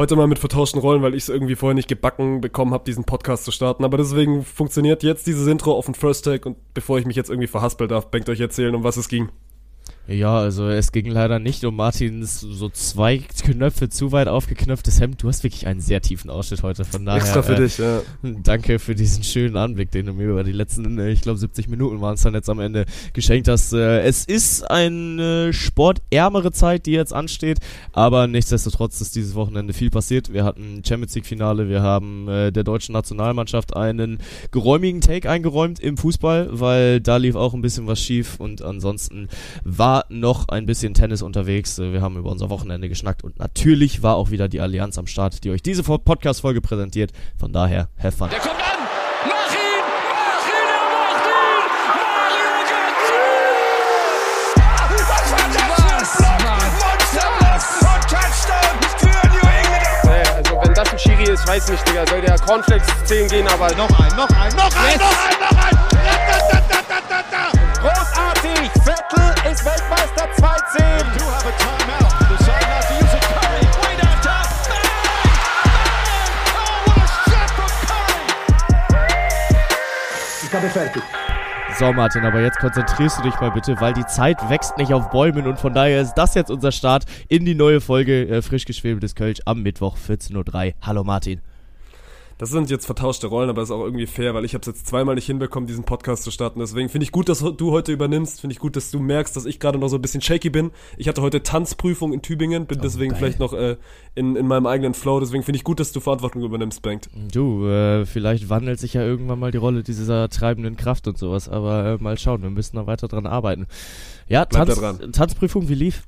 heute mal mit vertauschten Rollen, weil ich es irgendwie vorher nicht gebacken bekommen habe, diesen Podcast zu starten. Aber deswegen funktioniert jetzt dieses Intro auf den First Take und bevor ich mich jetzt irgendwie verhaspel darf, Bengt euch erzählen, um was es ging. Ja, also es ging leider nicht um Martins so zwei Knöpfe zu weit aufgeknöpftes Hemd. Du hast wirklich einen sehr tiefen Ausschnitt heute, von daher. Extra für äh, dich, ja. Danke für diesen schönen Anblick, den du mir über die letzten, äh, ich glaube 70 Minuten waren es dann jetzt am Ende geschenkt hast. Äh, es ist eine sportärmere Zeit, die jetzt ansteht, aber nichtsdestotrotz ist dieses Wochenende viel passiert. Wir hatten Champions League Finale, wir haben äh, der deutschen Nationalmannschaft einen geräumigen Take eingeräumt im Fußball, weil da lief auch ein bisschen was schief und ansonsten war noch ein bisschen Tennis unterwegs. Äh, wir haben über unser Wochenende geschnackt und natürlich war auch wieder die Allianz am Start, die euch diese Podcast-Folge präsentiert. Von daher, have fun. Der kommt an! Mach ihn! Mach ihn! Er macht ihn! Mario Götze! Was war das für ein Monsterblock und Touchdown für New England! Nee, also wenn das ein Schiri ist, weiß nicht, Digga. Soll der Cornflakes 10 gehen, aber... Noch ein, noch ein, noch ein, Yes. noch ein, noch ein! Da, da, da, Ist Weltmeister 2-10! Do have a timeout. Decide not to use it. Curry, way downtown. Bang! Bang! Oh, what a shot from Curry! Ich habe fertig. So, Martin, aber jetzt konzentrierst du dich mal bitte, weil die Zeit wächst nicht auf Bäumen und von daher ist das jetzt unser Start in die neue Folge äh, frisch geschwebeltes Kölsch am Mittwoch 14.03 Uhr. Hallo Martin. Das sind jetzt vertauschte Rollen, aber ist auch irgendwie fair, weil ich habe es jetzt zweimal nicht hinbekommen, diesen Podcast zu starten. Deswegen finde ich gut, dass du heute übernimmst. Finde ich gut, dass du merkst, dass ich gerade noch so ein bisschen shaky bin. Ich hatte heute Tanzprüfung in Tübingen, bin Oh, deswegen geil. vielleicht noch äh, in, in meinem eigenen Flow. Deswegen finde ich gut, dass du Verantwortung übernimmst, Bengt. Du, äh, vielleicht wandelt sich ja irgendwann mal die Rolle dieser treibenden Kraft und sowas, aber äh, mal schauen, wir müssen noch weiter dran arbeiten. Ja, Tanz. Tanzprüfung, wie lief?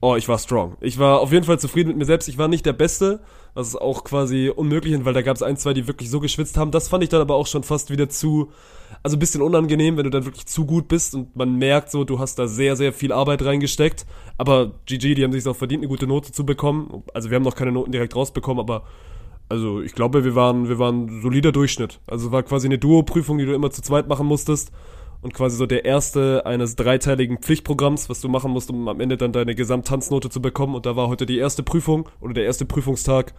Oh, ich war strong. Ich war auf jeden Fall zufrieden mit mir selbst. Ich war nicht der Beste, was ist auch quasi unmöglich ist, weil da gab es ein, zwei, die wirklich so geschwitzt haben. Das fand ich dann aber auch schon fast wieder zu, also ein bisschen unangenehm, wenn du dann wirklich zu gut bist und man merkt so, du hast da sehr, sehr viel Arbeit reingesteckt. Aber GG, die haben sich auch verdient, eine gute Note zu bekommen. Also wir haben noch keine Noten direkt rausbekommen, aber also ich glaube, wir waren, wir waren solider Durchschnitt. Also war quasi eine Duo-Prüfung, die du immer zu zweit machen musstest. Und quasi so der erste eines dreiteiligen Pflichtprogramms, was du machen musst, um am Ende dann deine Gesamttanznote zu bekommen. Und da war heute die erste Prüfung oder der erste Prüfungstag.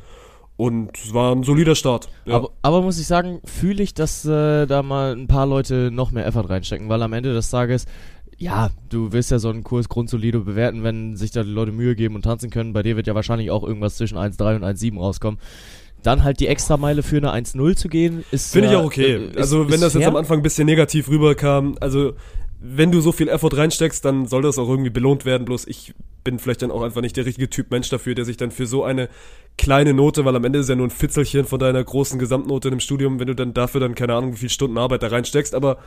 Und es war ein solider Start. Ja. Aber, aber muss ich sagen, fühle ich, dass äh, da mal ein paar Leute noch mehr Effort reinstecken, weil am Ende des Tages, ja, du wirst ja so einen Kurs grundsolide bewerten, wenn sich da die Leute Mühe geben und tanzen können. Bei dir wird ja wahrscheinlich auch irgendwas zwischen 1,3 und 1,7 rauskommen. Dann halt die Extrameile für eine 1,0 zu gehen, ist. Finde ich ja, auch okay. äh, ist- also wenn das jetzt fair. am Anfang ein bisschen negativ rüberkam, also wenn du so viel Effort reinsteckst, dann soll das auch irgendwie belohnt werden. Bloß ich bin vielleicht dann auch einfach nicht der richtige Typ Mensch dafür, der sich dann für so eine kleine Note, weil am Ende ist ja nur ein Fitzelchen von deiner großen Gesamtnote im Studium, wenn du dann dafür dann keine Ahnung wie viele Stunden Arbeit da reinsteckst, aber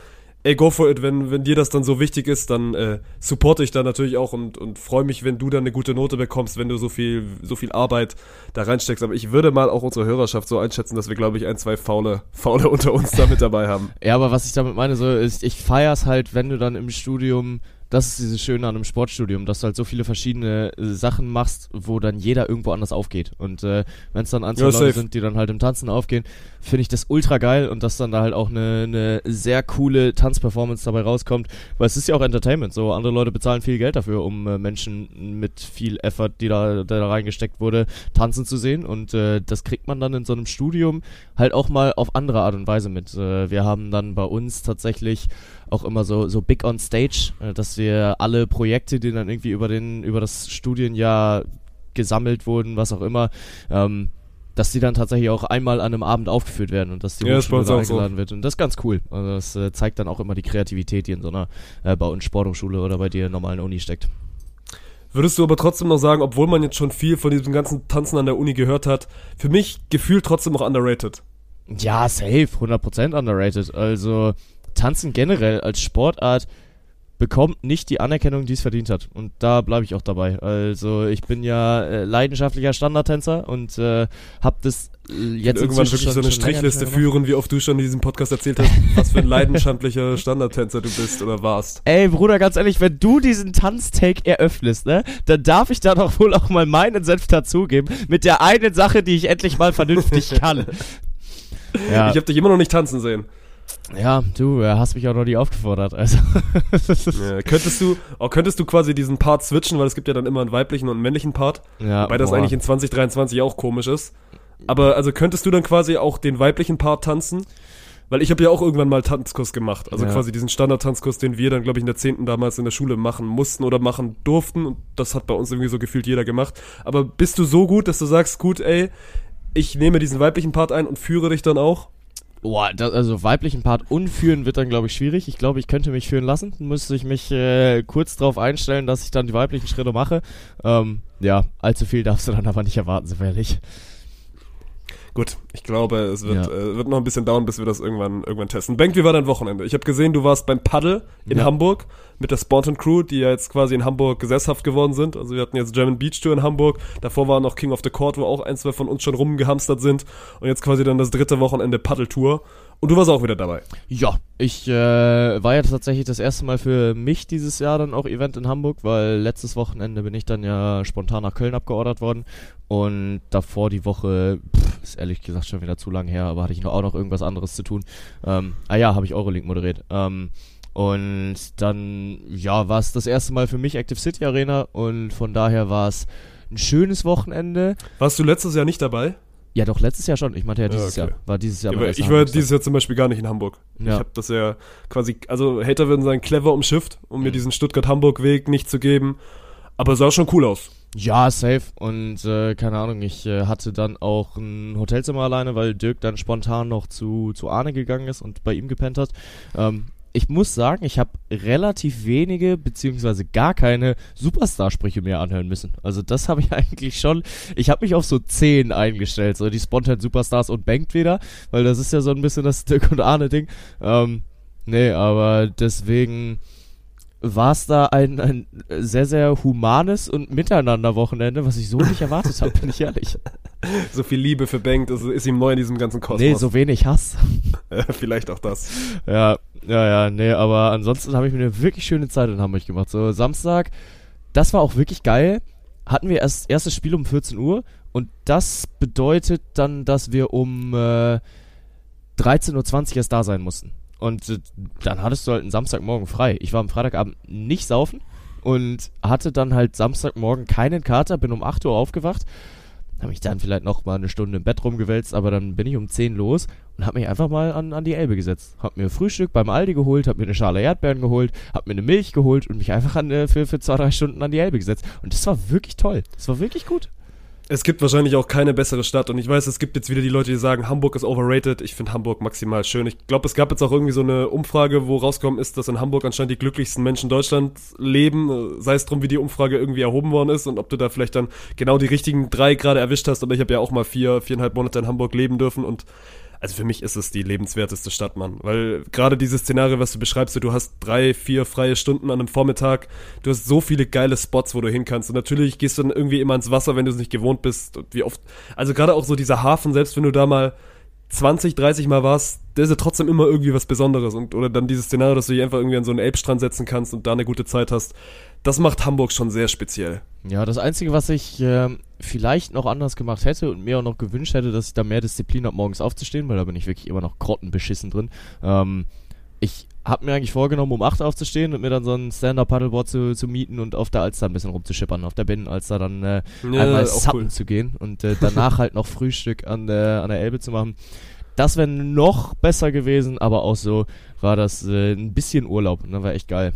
ey, go for it, wenn, wenn dir das dann so wichtig ist, dann äh, supporte ich da natürlich auch und, und freue mich, wenn du dann eine gute Note bekommst, wenn du so viel, so viel Arbeit da reinsteckst. Aber ich würde mal auch unsere Hörerschaft so einschätzen, dass wir, glaube ich, ein, zwei Faule, Faule unter uns da mit dabei haben. Ja, aber was ich damit meine, so ist, ich feier's halt, wenn du dann im Studium, das ist dieses Schöne an einem Sportstudium, dass du halt so viele verschiedene äh, Sachen machst, wo dann jeder irgendwo anders aufgeht. Und äh, wenn es dann zwei Ja, Leute sind, die dann halt im Tanzen aufgehen, finde ich das ultra geil und dass dann da halt auch eine, eine sehr coole Tanzperformance dabei rauskommt, weil es ist ja auch Entertainment, so andere Leute bezahlen viel Geld dafür, um äh, Menschen mit viel Effort, die da, da reingesteckt wurde, tanzen zu sehen und äh, das kriegt man dann in so einem Studium halt auch mal auf andere Art und Weise mit. Äh, wir haben dann bei uns tatsächlich auch immer so, so big on stage, äh, dass wir alle Projekte, die dann irgendwie über den, über das Studienjahr gesammelt wurden, was auch immer, ähm, dass die dann tatsächlich auch einmal an einem Abend aufgeführt werden und dass die Ja, Hochschule uns da auch so. eingeladen wird. Und das ist ganz cool. Also das äh, zeigt dann auch immer die Kreativität, die in so einer äh, bei uns Sporthochschule oder bei dir normalen Uni steckt. Würdest du aber trotzdem noch sagen, obwohl man jetzt schon viel von diesem ganzen Tanzen an der Uni gehört hat, für mich gefühlt trotzdem noch underrated. Ja, safe, 100% underrated. Also Tanzen generell als Sportart bekommt nicht die Anerkennung, die es verdient hat. Und da bleibe ich auch dabei. Also ich bin ja äh, leidenschaftlicher Standardtänzer und äh, habe das äh, jetzt Irgendwann wirklich schon- so eine Strichliste führen, wie oft du schon in diesem Podcast erzählt hast, was für ein leidenschaftlicher Standardtänzer du bist oder warst. Ey, Bruder, ganz ehrlich, wenn du diesen Tanztake eröffnest, ne, dann darf ich da doch wohl auch mal meinen Senf dazugeben mit der einen Sache, die ich endlich mal vernünftig kann. Ja. Ich habe dich immer noch nicht tanzen sehen. Ja, du äh, hast mich auch noch nie aufgefordert. Also. Ja, könntest du, oh, könntest du quasi diesen Part switchen, weil es gibt ja dann immer einen weiblichen und einen männlichen Part, ja, wobei das boah. eigentlich in 2023 auch komisch ist. Aber also könntest du dann quasi auch den weiblichen Part tanzen? Weil ich habe ja auch irgendwann mal Tanzkurs gemacht. Also Ja. quasi diesen Standard-Tanzkurs, den wir dann, glaube ich, in der 10. damals in der Schule machen mussten oder machen durften. Und das hat bei uns irgendwie so gefühlt jeder gemacht. Aber bist du so gut, dass du sagst, gut, ey, ich nehme diesen weiblichen Part ein und führe dich dann auch? Boah, das, also weiblichen Part unführen wird dann, glaube ich, schwierig. Ich glaube, ich könnte mich führen lassen. Müsste ich mich äh, kurz darauf einstellen, dass ich dann die weiblichen Schritte mache. Ähm, ja, allzu viel darfst du dann aber nicht erwarten, so ehrlich. Gut, ich glaube, es wird, Ja. äh, wird noch ein bisschen dauern, bis wir das irgendwann, irgendwann testen. Bank, wie war dein Wochenende? Ich habe gesehen, du warst beim Paddle in Ja. Hamburg mit der Spontan Crew, die ja jetzt quasi in Hamburg gesesshaft geworden sind. Also wir hatten jetzt German Beach Tour in Hamburg. Davor war noch King of the Court, wo auch ein, zwei von uns schon rumgehamstert sind. Und jetzt quasi dann das dritte Wochenende Paddle Tour. Und du warst auch wieder dabei. Ja, ich äh, war ja tatsächlich das erste Mal für mich dieses Jahr dann auch Event in Hamburg, weil letztes Wochenende bin ich dann ja spontan nach Köln abgeordert worden und davor die Woche, pff, ist ehrlich gesagt schon wieder zu lang her, aber hatte ich noch auch noch irgendwas anderes zu tun. Ähm, ah ja, habe ich Euroleague moderiert. Ähm, und dann, ja, war es das erste Mal für mich Active City Arena und von daher war es ein schönes Wochenende. Warst du letztes Jahr nicht dabei? Ja, doch, letztes Jahr schon. Ich meinte ja dieses okay. Jahr. War dieses Jahr Ja, ich war dieses Jahr zum Beispiel gar nicht in Hamburg. Ich Ja. habe das ja quasi, also Hater würden sagen, clever umschifft, um mir Mhm. diesen Stuttgart-Hamburg-Weg nicht zu geben. Aber es sah schon cool aus. Ja, safe. Und äh, keine Ahnung, ich äh, hatte dann auch ein Hotelzimmer alleine, weil Dirk dann spontan noch zu, zu Arne gegangen ist und bei ihm gepennt hat. Ähm, ich muss sagen, ich habe relativ wenige beziehungsweise gar keine Superstar-Sprüche mehr anhören müssen. Also das habe ich eigentlich schon. Ich habe mich auf so 10 eingestellt, so die Spontan Superstars und Bankt wieder, weil das ist ja so ein bisschen das Dirk und Arne-Ding. Ähm, nee, aber deswegen war es da ein, ein sehr, sehr humanes und Miteinander-Wochenende, was ich so nicht erwartet habe, bin ich ehrlich. So viel Liebe für Bank, das ist ihm neu in diesem ganzen Kosmos. Nee, so wenig Hass. Vielleicht auch das. Ja, ja, ja, nee, aber ansonsten habe ich mir eine wirklich schöne Zeit in Hamburg gemacht. So Samstag, das war auch wirklich geil. Hatten wir erst erstes Spiel um 14 Uhr und das bedeutet dann, dass wir um äh, 13.20 Uhr erst da sein mussten. Und dann hattest du halt einen Samstagmorgen frei. Ich war am Freitagabend nicht saufen und hatte dann halt Samstagmorgen keinen Kater, bin um 8 Uhr aufgewacht, habe mich dann vielleicht noch mal eine Stunde im Bett rumgewälzt, aber dann bin ich um 10 los und habe mich einfach mal an, an die Elbe gesetzt. Hab mir Frühstück beim Aldi geholt, hab mir eine Schale Erdbeeren geholt, hab mir eine Milch geholt und mich einfach an, äh, für, für zwei, drei Stunden an die Elbe gesetzt. Und das war wirklich toll. Das war wirklich gut. Es gibt wahrscheinlich auch keine bessere Stadt und ich weiß, es gibt jetzt wieder die Leute, die sagen, Hamburg ist overrated. Ich finde Hamburg maximal schön. Ich glaube, es gab jetzt auch irgendwie so eine Umfrage, wo rausgekommen ist, dass in Hamburg anscheinend die glücklichsten Menschen Deutschlands leben. Sei es drum, wie die Umfrage irgendwie erhoben worden ist und ob du da vielleicht dann genau die richtigen drei gerade erwischt hast. Aber ich habe ja auch mal vier, viereinhalb Monate in Hamburg leben dürfen und also für mich ist es die lebenswerteste Stadt, Mann. Weil gerade dieses Szenario, was du beschreibst, so, du hast drei, vier freie Stunden an einem Vormittag, du hast so viele geile Spots, wo du hin kannst. Und natürlich gehst du dann irgendwie immer ins Wasser, wenn du es nicht gewohnt bist. Und wie oft, also gerade auch so dieser Hafen, selbst wenn du da mal 20, 30 Mal warst, der ist ja trotzdem immer irgendwie was Besonderes. Und, oder dann dieses Szenario, dass du dich einfach irgendwie an so einen Elbstrand setzen kannst und da eine gute Zeit hast. Das macht Hamburg schon sehr speziell. Ja, das Einzige, was ich ähm, vielleicht noch anders gemacht hätte und mir auch noch gewünscht hätte, dass ich da mehr Disziplin habe, morgens aufzustehen, weil da bin ich wirklich immer noch grottenbeschissen drin. Ähm, ich habe mir eigentlich vorgenommen, um 8 aufzustehen und mir dann so ein Stand-Up-Paddleboard zu, zu mieten und auf der Alster ein bisschen rumzuschippern, auf der Binnenalster dann äh, einmal sappen zu gehen und äh, danach halt noch Frühstück an der, an der Elbe zu machen. Das wäre noch besser gewesen, aber auch so war das äh, ein bisschen Urlaub und das war echt geil.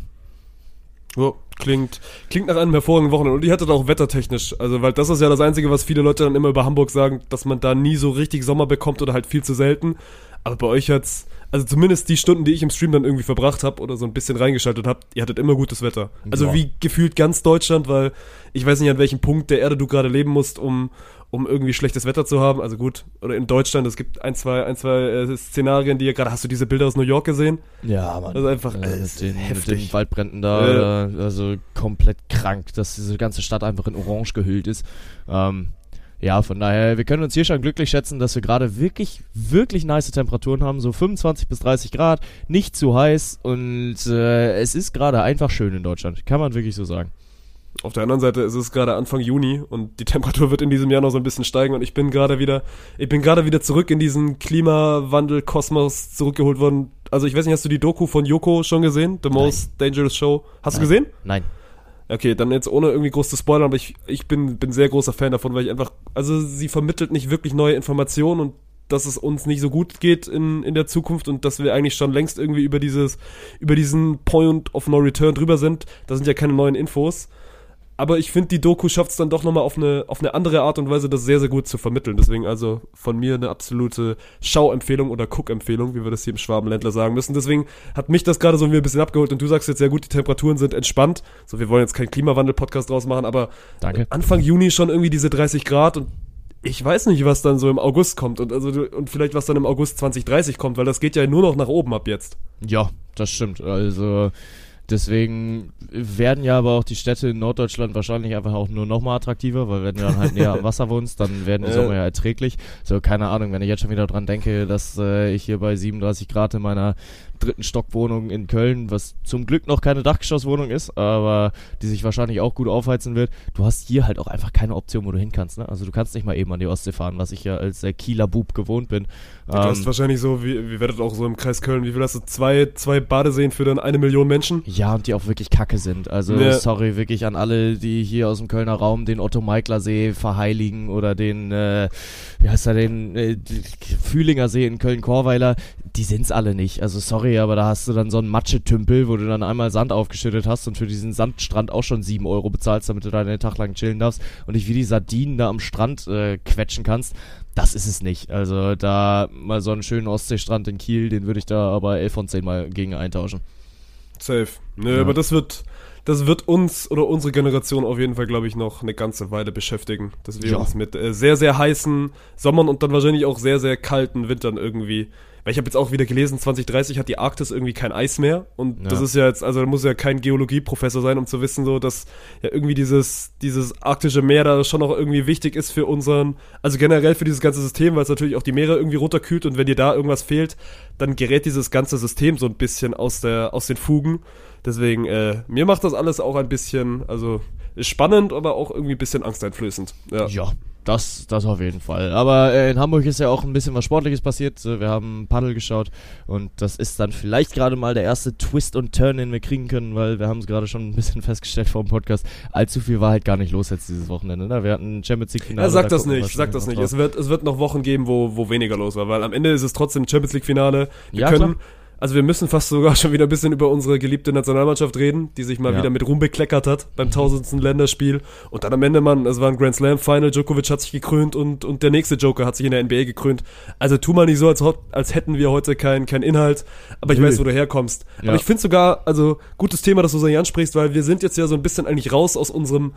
Ja, klingt, klingt nach einem hervorragenden Wochenende. Und ihr hattet auch wettertechnisch. Also, weil das ist ja das Einzige, was viele Leute dann immer über Hamburg sagen, dass man da nie so richtig Sommer bekommt oder halt viel zu selten. Aber bei euch hat's, also zumindest die Stunden, die ich im Stream dann irgendwie verbracht habe oder so ein bisschen reingeschaltet habe, ihr hattet immer gutes Wetter. Also Ja. wie gefühlt ganz Deutschland, weil ich weiß nicht, an welchem Punkt der Erde du gerade leben musst, um, um irgendwie schlechtes Wetter zu haben. Also gut, oder in Deutschland, es gibt ein, zwei, ein, zwei äh, Szenarien, die ihr gerade, hast du diese Bilder aus New York gesehen? Ja, Mann. Das ist einfach Äh, äh, mit, den, mit heftig. den Waldbränden da, äh, also komplett krank, dass diese ganze Stadt einfach in Orange gehüllt ist. Ähm, ja, von daher, wir können uns hier schon glücklich schätzen, dass wir gerade wirklich, wirklich nice Temperaturen haben, so 25 bis 30 Grad, nicht zu heiß und äh, es ist gerade einfach schön in Deutschland, kann man wirklich so sagen. Auf der anderen Seite ist es gerade Anfang Juni und die Temperatur wird in diesem Jahr noch so ein bisschen steigen und ich bin gerade wieder, ich bin gerade wieder zurück in diesen Klimawandel-Kosmos zurückgeholt worden, also ich weiß nicht, hast du die Doku von Yoko schon gesehen? The Most Dangerous Show. Hast du gesehen? Nein. Okay, dann jetzt ohne irgendwie groß zu spoilern, aber ich, ich bin, bin sehr großer Fan davon, weil ich einfach, also sie vermittelt nicht wirklich neue Informationen und dass es uns nicht so gut geht in, in der Zukunft und dass wir eigentlich schon längst irgendwie über dieses, über diesen Point of No Return drüber sind. Da sind ja keine neuen Infos. Aber ich finde, die Doku schafft es dann doch nochmal auf eine, auf eine andere Art und Weise, das sehr, sehr gut zu vermitteln. Deswegen also von mir eine absolute Schauempfehlung oder Guckempfehlung, wie wir das hier im Schwabenländler sagen müssen. Deswegen hat mich das gerade so ein bisschen abgeholt und du sagst jetzt sehr gut, die Temperaturen sind entspannt. So, wir wollen jetzt keinen Klimawandel-Podcast draus machen, aber Danke. Anfang Juni schon irgendwie diese 30 Grad und ich weiß nicht, was dann so im August kommt und also und vielleicht was dann im August 2030 kommt, weil das geht ja nur noch nach oben ab jetzt. Ja, das stimmt. Also deswegen werden ja aber auch die Städte in Norddeutschland wahrscheinlich einfach auch nur noch mal attraktiver, weil wenn du dann halt näher am Wasser wohnst, dann werden die Äh. Sommer ja erträglich. So, keine Ahnung, wenn ich jetzt schon wieder dran denke, dass äh, ich hier bei 37 Grad in meiner dritten Stockwohnung in Köln, was zum Glück noch keine Dachgeschosswohnung ist, aber die sich wahrscheinlich auch gut aufheizen wird. Du hast hier halt auch einfach keine Option, wo du hin kannst. Ne? Also du kannst nicht mal eben an die Ostsee fahren, was ich ja als äh, Kieler Bub gewohnt bin. Du hast Ähm, wahrscheinlich so, wie, wie werdet auch so im Kreis Köln, wie viel hast du? Zwei, zwei Badeseen für dann eine Million Menschen? Ja, und die auch wirklich kacke sind. Also, Ja. sorry, wirklich an alle, die hier aus dem Kölner Raum den Otto-Meikler-See verheiligen oder den, äh, wie heißt er, den äh, Fühlinger See in Köln-Korweiler. Die sind's alle nicht. Also, sorry, aber da hast du dann so einen Matschetümpel, wo du dann einmal Sand aufgeschüttet hast und für diesen Sandstrand auch schon 7 Euro bezahlst, damit du da einen Tag lang chillen darfst und dich wie die Sardinen da am Strand äh, quetschen kannst. Das ist es nicht. Also, da mal so einen schönen Ostseestrand in Kiel, den würde ich da aber 11 von 10 mal gegen eintauschen. Safe. Nö, Ja. aber das wird, das wird uns oder unsere Generation auf jeden Fall, glaube ich, noch eine ganze Weile beschäftigen. Dass wir Ja. uns mit äh, sehr, sehr heißen Sommern und dann wahrscheinlich auch sehr, sehr kalten Wintern irgendwie. Weil ich habe jetzt auch wieder gelesen, 2030 hat die Arktis irgendwie kein Eis mehr. Und Ja. das ist ja jetzt, also da muss ja kein Geologieprofessor sein, um zu wissen, so, dass ja irgendwie dieses, dieses arktische Meer da schon auch irgendwie wichtig ist für unseren, also generell für dieses ganze System, weil es natürlich auch die Meere irgendwie runterkühlt und wenn dir da irgendwas fehlt, dann gerät dieses ganze System so ein bisschen aus der, aus den Fugen. Deswegen, äh, mir macht das alles auch ein bisschen, also ist spannend, aber auch irgendwie ein bisschen angsteinflößend. Ja. Ja, das, das auf jeden Fall. Aber äh, in Hamburg ist ja auch ein bisschen was Sportliches passiert. Wir haben Paddel geschaut und das ist dann vielleicht gerade mal der erste Twist und Turn, den wir kriegen können, weil wir haben es gerade schon ein bisschen festgestellt vor dem Podcast. Allzu viel war halt gar nicht los jetzt dieses Wochenende. Ne? Wir hatten Champions League Finale. Ja, sag da das nicht, sag das nicht. drauf. Es wird, es wird noch Wochen geben, wo, wo weniger los war, weil am Ende ist es trotzdem Champions League Finale. Wir Ja, können, klar. Also wir müssen fast sogar schon wieder ein bisschen über unsere geliebte Nationalmannschaft reden, die sich mal Ja. wieder mit Ruhm bekleckert hat beim tausendsten Länderspiel. Und dann am Ende, Mann, es war ein Grand Slam Final, Djokovic hat sich gekrönt und, und der nächste Joker hat sich in der NBA gekrönt. Also tu mal nicht so, als, als hätten wir heute keinen kein Inhalt, aber ich Nö. weiß, wo du herkommst. Ja. Aber ich finde sogar, also gutes Thema, dass du so hier ansprichst, weil wir sind jetzt ja so ein bisschen eigentlich raus aus unserem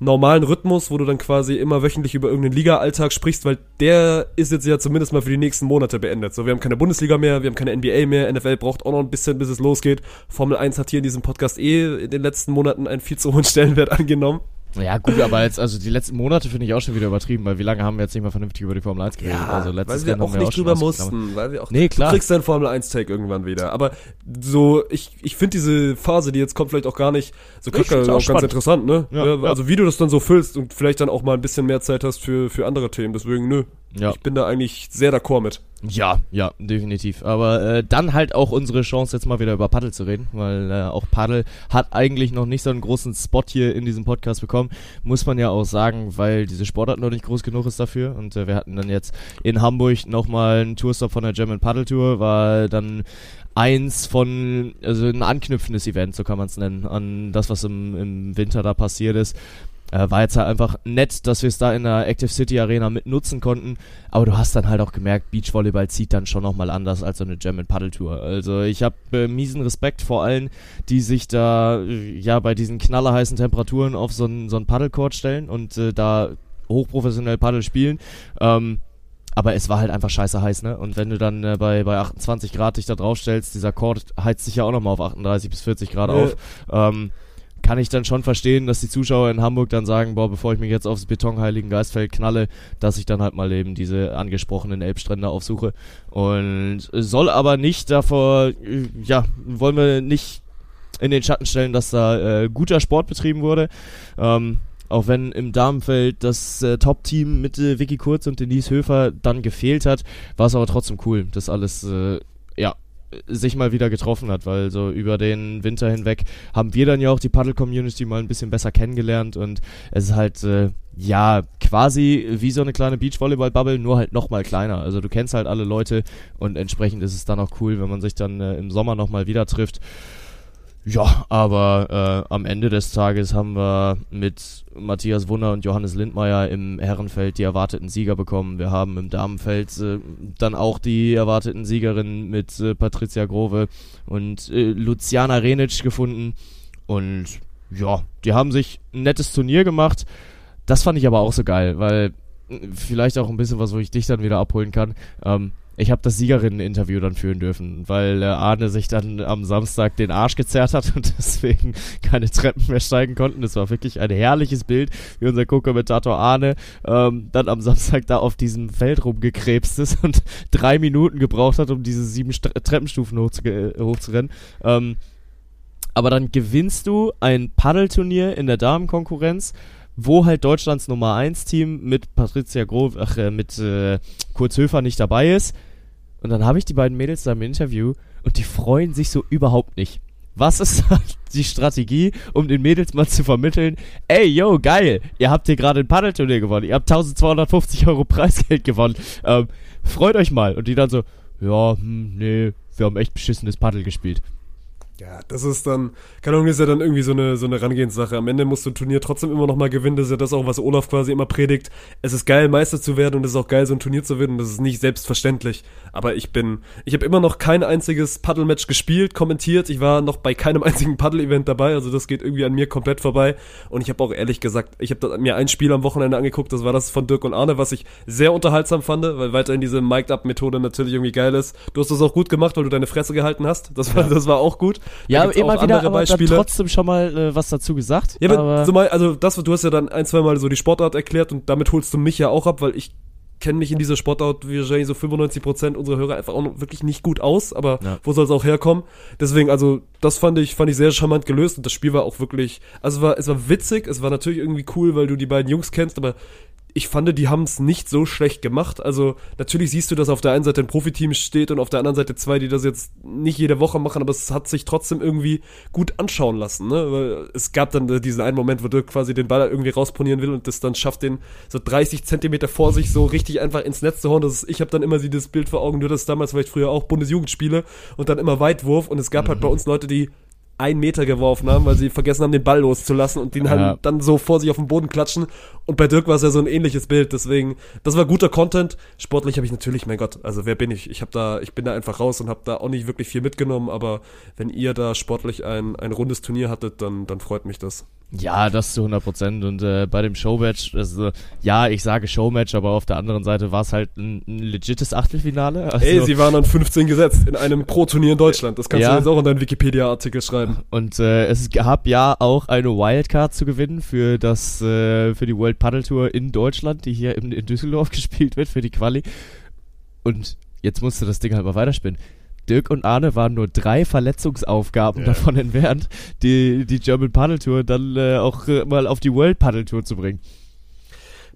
normalen Rhythmus, wo du dann quasi immer wöchentlich über irgendeinen Liga-Alltag sprichst, weil der ist jetzt ja zumindest mal für die nächsten Monate beendet. So, wir haben keine Bundesliga mehr, wir haben keine NBA mehr, NFL braucht auch noch ein bisschen, bis es losgeht. Formel 1 hat hier in diesem Podcast eh in den letzten Monaten einen viel zu hohen Stellenwert angenommen. Ja, gut, aber jetzt, also die letzten Monate finde ich auch schon wieder übertrieben, weil wie lange haben wir jetzt nicht mal vernünftig über die Formel 1 geredet? also letztes weil wir Jahr auch nicht schon drüber mussten, weil wir auch Nee, klar. Du kriegst deinen Formel 1 Take irgendwann wieder, aber so ich ich finde diese Phase, die jetzt kommt, vielleicht auch gar nicht so kacke, auch, auch ganz spannend. interessant, ne? Ja, Ja, ja. Also wie du das dann so füllst und vielleicht dann auch mal ein bisschen mehr Zeit hast für für andere Themen, deswegen nö. Ja. Ich bin da eigentlich sehr d'accord mit. Ja, ja, definitiv. Aber äh, dann halt auch unsere Chance, jetzt mal wieder über Paddel zu reden, weil äh, auch Paddel hat eigentlich noch nicht so einen großen Spot hier in diesem Podcast bekommen. Muss man ja auch sagen, weil diese Sportart noch nicht groß genug ist dafür. Und äh, wir hatten dann jetzt in Hamburg nochmal einen Tourstop von der German Paddle Tour, war dann eins von, also ein anknüpfendes Event, so kann man es nennen, an das, was im, im Winter da passiert ist. Äh, war jetzt halt einfach nett, dass wir es da in der Active City Arena mit nutzen konnten. Aber du hast dann halt auch gemerkt, Beachvolleyball zieht dann schon nochmal anders als so eine German Paddle Tour. Also ich habe äh, miesen Respekt vor allen, die sich da äh, ja bei diesen knallerheißen Temperaturen auf so einen so einen stellen und äh, da hochprofessionell Paddle spielen. Ähm, aber es war halt einfach scheiße heiß, ne? Und wenn du dann äh, bei, bei 28 Grad dich da drauf stellst, dieser Court heizt sich ja auch nochmal auf 38 bis 40 Grad Ja. auf. Ähm, kann ich dann schon verstehen, dass die Zuschauer in Hamburg dann sagen, boah, bevor ich mich jetzt aufs Betonheiligen Geistfeld knalle, dass ich dann halt mal eben diese angesprochenen Elbstrände aufsuche. Und soll aber nicht davor, äh, ja, wollen wir nicht in den Schatten stellen, dass da äh, guter Sport betrieben wurde. Ähm, auch wenn im Damenfeld das äh, Top-Team mit äh, Vicky Kurz und Denise Höfer dann gefehlt hat, war es aber trotzdem cool, das alles äh, ja, sich mal wieder getroffen hat, weil so über den Winter hinweg haben wir dann ja auch die Paddle-Community mal ein bisschen besser kennengelernt und es ist halt, äh, ja, quasi wie so eine kleine Beachvolleyball-Bubble, nur halt nochmal kleiner. Also du kennst halt alle Leute und entsprechend ist es dann auch cool, wenn man sich dann äh, im Sommer nochmal wieder trifft. Ja, aber äh, am Ende des Tages haben wir mit Matthias Wunder und Johannes Lindmeier im Herrenfeld die erwarteten Sieger bekommen. Wir haben im Damenfeld äh, dann auch die erwarteten Siegerinnen mit äh, Patricia Grove und äh, Luciana Renic gefunden. Und ja, die haben sich ein nettes Turnier gemacht. Das fand ich aber auch so geil, weil äh, vielleicht auch ein bisschen was, wo ich dich dann wieder abholen kann. Ähm, ich habe das Siegerinnen-Interview dann führen dürfen, weil äh, Arne sich dann am Samstag den Arsch gezerrt hat und deswegen keine Treppen mehr steigen konnten. Das war wirklich ein herrliches Bild, wie unser Co-Kommentator Arne ähm, dann am Samstag da auf diesem Feld rumgekrebst ist und drei Minuten gebraucht hat, um diese sieben St Treppenstufen hochzu hochzurennen. Ähm, aber dann gewinnst du ein Paddelturnier in der Damenkonkurrenz wo halt Deutschlands Nummer 1 Team mit Patricia Groh, ach, äh, mit äh, Kurz Höfer nicht dabei ist. Und dann habe ich die beiden Mädels da im Interview und die freuen sich so überhaupt nicht. Was ist die Strategie, um den Mädels mal zu vermitteln, ey, yo, geil, ihr habt hier gerade ein Paddelturnier gewonnen, ihr habt 1250 Euro Preisgeld gewonnen, ähm, freut euch mal. Und die dann so, ja, hm, nee, wir haben echt beschissenes Paddel gespielt. Ja, das ist dann, keine Ahnung, ist ja dann irgendwie so eine, so eine Herangehenssache. Am Ende musst du ein Turnier trotzdem immer noch mal gewinnen. Das ist ja das auch, was Olaf quasi immer predigt. Es ist geil, Meister zu werden und es ist auch geil, so ein Turnier zu gewinnen. Das ist nicht selbstverständlich. Aber ich bin, ich habe immer noch kein einziges Paddle-Match gespielt, kommentiert. Ich war noch bei keinem einzigen Paddle-Event dabei. Also das geht irgendwie an mir komplett vorbei. Und ich habe auch ehrlich gesagt, ich habe mir ein Spiel am Wochenende angeguckt. Das war das von Dirk und Arne, was ich sehr unterhaltsam fand, weil weiterhin diese Mic'd-Up-Methode natürlich irgendwie geil ist. Du hast das auch gut gemacht, weil du deine Fresse gehalten hast. Das war, das war auch gut. Ja, aber immer wieder aber dann trotzdem schon mal äh, was dazu gesagt. Ja, aber, so mal, also das, du hast ja dann ein, zwei Mal so die Sportart erklärt und damit holst du mich ja auch ab, weil ich kenne mich in dieser Sportart wie wahrscheinlich so 95% unserer Hörer einfach auch noch wirklich nicht gut aus, aber ja. wo soll es auch herkommen? Deswegen, also, das fand ich, fand ich sehr charmant gelöst und das Spiel war auch wirklich, also es war, es war witzig, es war natürlich irgendwie cool, weil du die beiden Jungs kennst, aber ich fand, die haben es nicht so schlecht gemacht. Also natürlich siehst du, dass auf der einen Seite ein Profiteam steht und auf der anderen Seite zwei, die das jetzt nicht jede Woche machen, aber es hat sich trotzdem irgendwie gut anschauen lassen. Ne? Weil es gab dann diesen einen Moment, wo Dirk quasi den Ball irgendwie rausponieren will und das dann schafft, den so 30 Zentimeter vor sich so richtig einfach ins Netz zu hauen. Das ist, ich habe dann immer sie das Bild vor Augen, nur das damals vielleicht früher auch Bundesjugendspiele und dann immer Weitwurf und es gab halt mhm. halt bei uns Leute, die einen Meter geworfen haben, weil sie vergessen haben, den Ball loszulassen und den ja. halt dann so vor sich auf den Boden klatschen. Und bei Dirk war es ja so ein ähnliches Bild. Deswegen, das war guter Content. Sportlich habe ich natürlich, mein Gott, also wer bin ich? Ich habe da, ich bin da einfach raus und habe da auch nicht wirklich viel mitgenommen. Aber wenn ihr da sportlich ein, ein rundes Turnier hattet, dann, dann freut mich das. Ja, das zu 100 Prozent. Und äh, bei dem Showmatch, also, ja, ich sage Showmatch, aber auf der anderen Seite war es halt ein, ein legites Achtelfinale. Also, Ey, sie waren an 15 gesetzt in einem Pro-Turnier in Deutschland. Das kannst ja. du jetzt auch in deinen Wikipedia-Artikel schreiben. Und äh, es gab ja auch eine Wildcard zu gewinnen für das äh, für die World Paddle Tour in Deutschland, die hier in, in Düsseldorf gespielt wird für die Quali. Und jetzt musste das Ding halt mal weiterspinnen. Dirk und Arne waren nur drei Verletzungsaufgaben ja. davon entfernt, die, die German Paddle Tour dann äh, auch äh, mal auf die World Paddle Tour zu bringen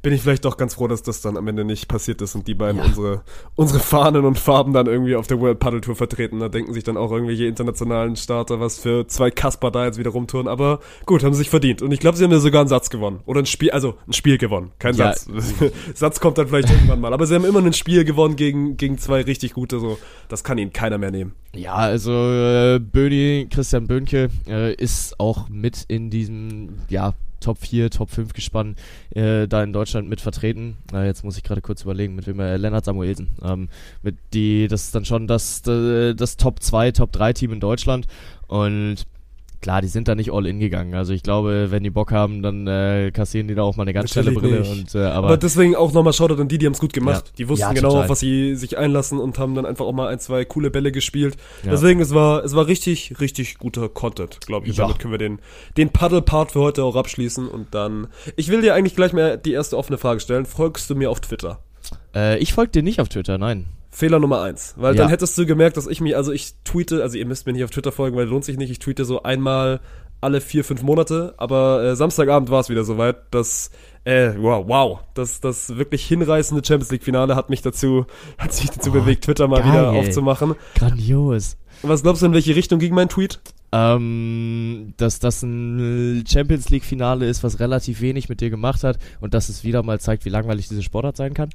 bin ich vielleicht doch ganz froh, dass das dann am Ende nicht passiert ist und die beiden ja. unsere, unsere Fahnen und Farben dann irgendwie auf der World Paddle Tour vertreten. Da denken sich dann auch irgendwelche internationalen Starter, was für zwei Kasper da jetzt wieder rumtouren. Aber gut, haben sie sich verdient. Und ich glaube, sie haben ja sogar einen Satz gewonnen. Oder ein Spiel, also ein Spiel gewonnen. Kein ja. Satz. Satz kommt dann vielleicht irgendwann mal. Aber sie haben immer ein Spiel gewonnen gegen, gegen zwei richtig gute. So, das kann ihnen keiner mehr nehmen. Ja, also äh, Böni, Christian Böhnke äh, ist auch mit in diesem, ja, Top 4, Top 5 gespannt äh, da in Deutschland mit vertreten. Äh, jetzt muss ich gerade kurz überlegen, mit wem äh, Lennart Samuelsen. Ähm, mit die, das ist dann schon das, das, das Top 2, Top 3 Team in Deutschland. Und klar, die sind da nicht all in gegangen. Also ich glaube, wenn die Bock haben, dann äh, kassieren die da auch mal eine ganz schnelle Brille. Und, äh, aber, aber deswegen auch nochmal Shoutout an die, die haben es gut gemacht. Ja. Die wussten ja, genau, auf was sie sich einlassen und haben dann einfach auch mal ein, zwei coole Bälle gespielt. Ja. Deswegen, es war, es war richtig, richtig guter Content, glaube ich. Damit können wir den, den Paddle-Part für heute auch abschließen und dann. Ich will dir eigentlich gleich mal die erste offene Frage stellen. Folgst du mir auf Twitter? Äh, ich folge dir nicht auf Twitter, nein. Fehler Nummer eins. Weil ja. dann hättest du gemerkt, dass ich mich, also ich tweete, also ihr müsst mir nicht auf Twitter folgen, weil lohnt sich nicht, ich tweete so einmal alle vier, fünf Monate, aber äh, Samstagabend war es wieder soweit, dass äh, wow, wow, das, das wirklich hinreißende Champions League-Finale hat mich dazu, hat sich dazu Oh, bewegt, Twitter mal geil. wieder aufzumachen. Grandios. Was glaubst du, in welche Richtung ging mein Tweet? Ähm, dass das ein Champions League-Finale ist, was relativ wenig mit dir gemacht hat und dass es wieder mal zeigt, wie langweilig diese Sportart sein kann.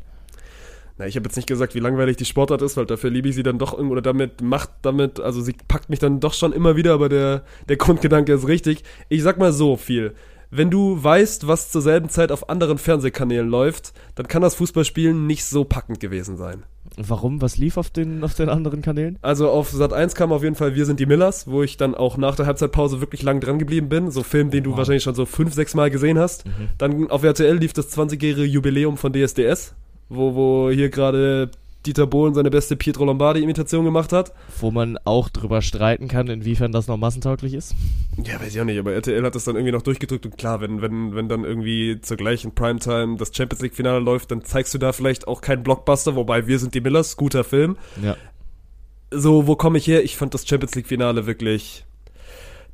Na, ich habe jetzt nicht gesagt, wie langweilig die Sportart ist, weil dafür liebe ich sie dann doch irgendwo oder damit macht damit, also sie packt mich dann doch schon immer wieder, aber der, der Grundgedanke ist richtig. Ich sag mal so viel. Wenn du weißt, was zur selben Zeit auf anderen Fernsehkanälen läuft, dann kann das Fußballspielen nicht so packend gewesen sein. Warum? Was lief auf den, auf den anderen Kanälen? Also auf Sat 1 kam auf jeden Fall Wir sind die Millers, wo ich dann auch nach der Halbzeitpause wirklich lang dran geblieben bin. So Film, den du Wow. wahrscheinlich schon so fünf, sechs Mal gesehen hast. Dann auf RTL lief das 20-jährige Jubiläum von DSDS, wo, wo hier gerade Dieter Bohlen seine beste Pietro Lombardi-Imitation gemacht hat. Wo man auch drüber streiten kann, inwiefern das noch massentauglich ist. Ja, weiß ich auch nicht, aber RTL hat das dann irgendwie noch durchgedrückt und klar, wenn, wenn, wenn dann irgendwie zur gleichen Primetime das Champions League-Finale läuft, dann zeigst du da vielleicht auch keinen Blockbuster, wobei Wir sind die Millers, guter Film. Ja. so, wo komme ich her? Ich fand das Champions League-Finale wirklich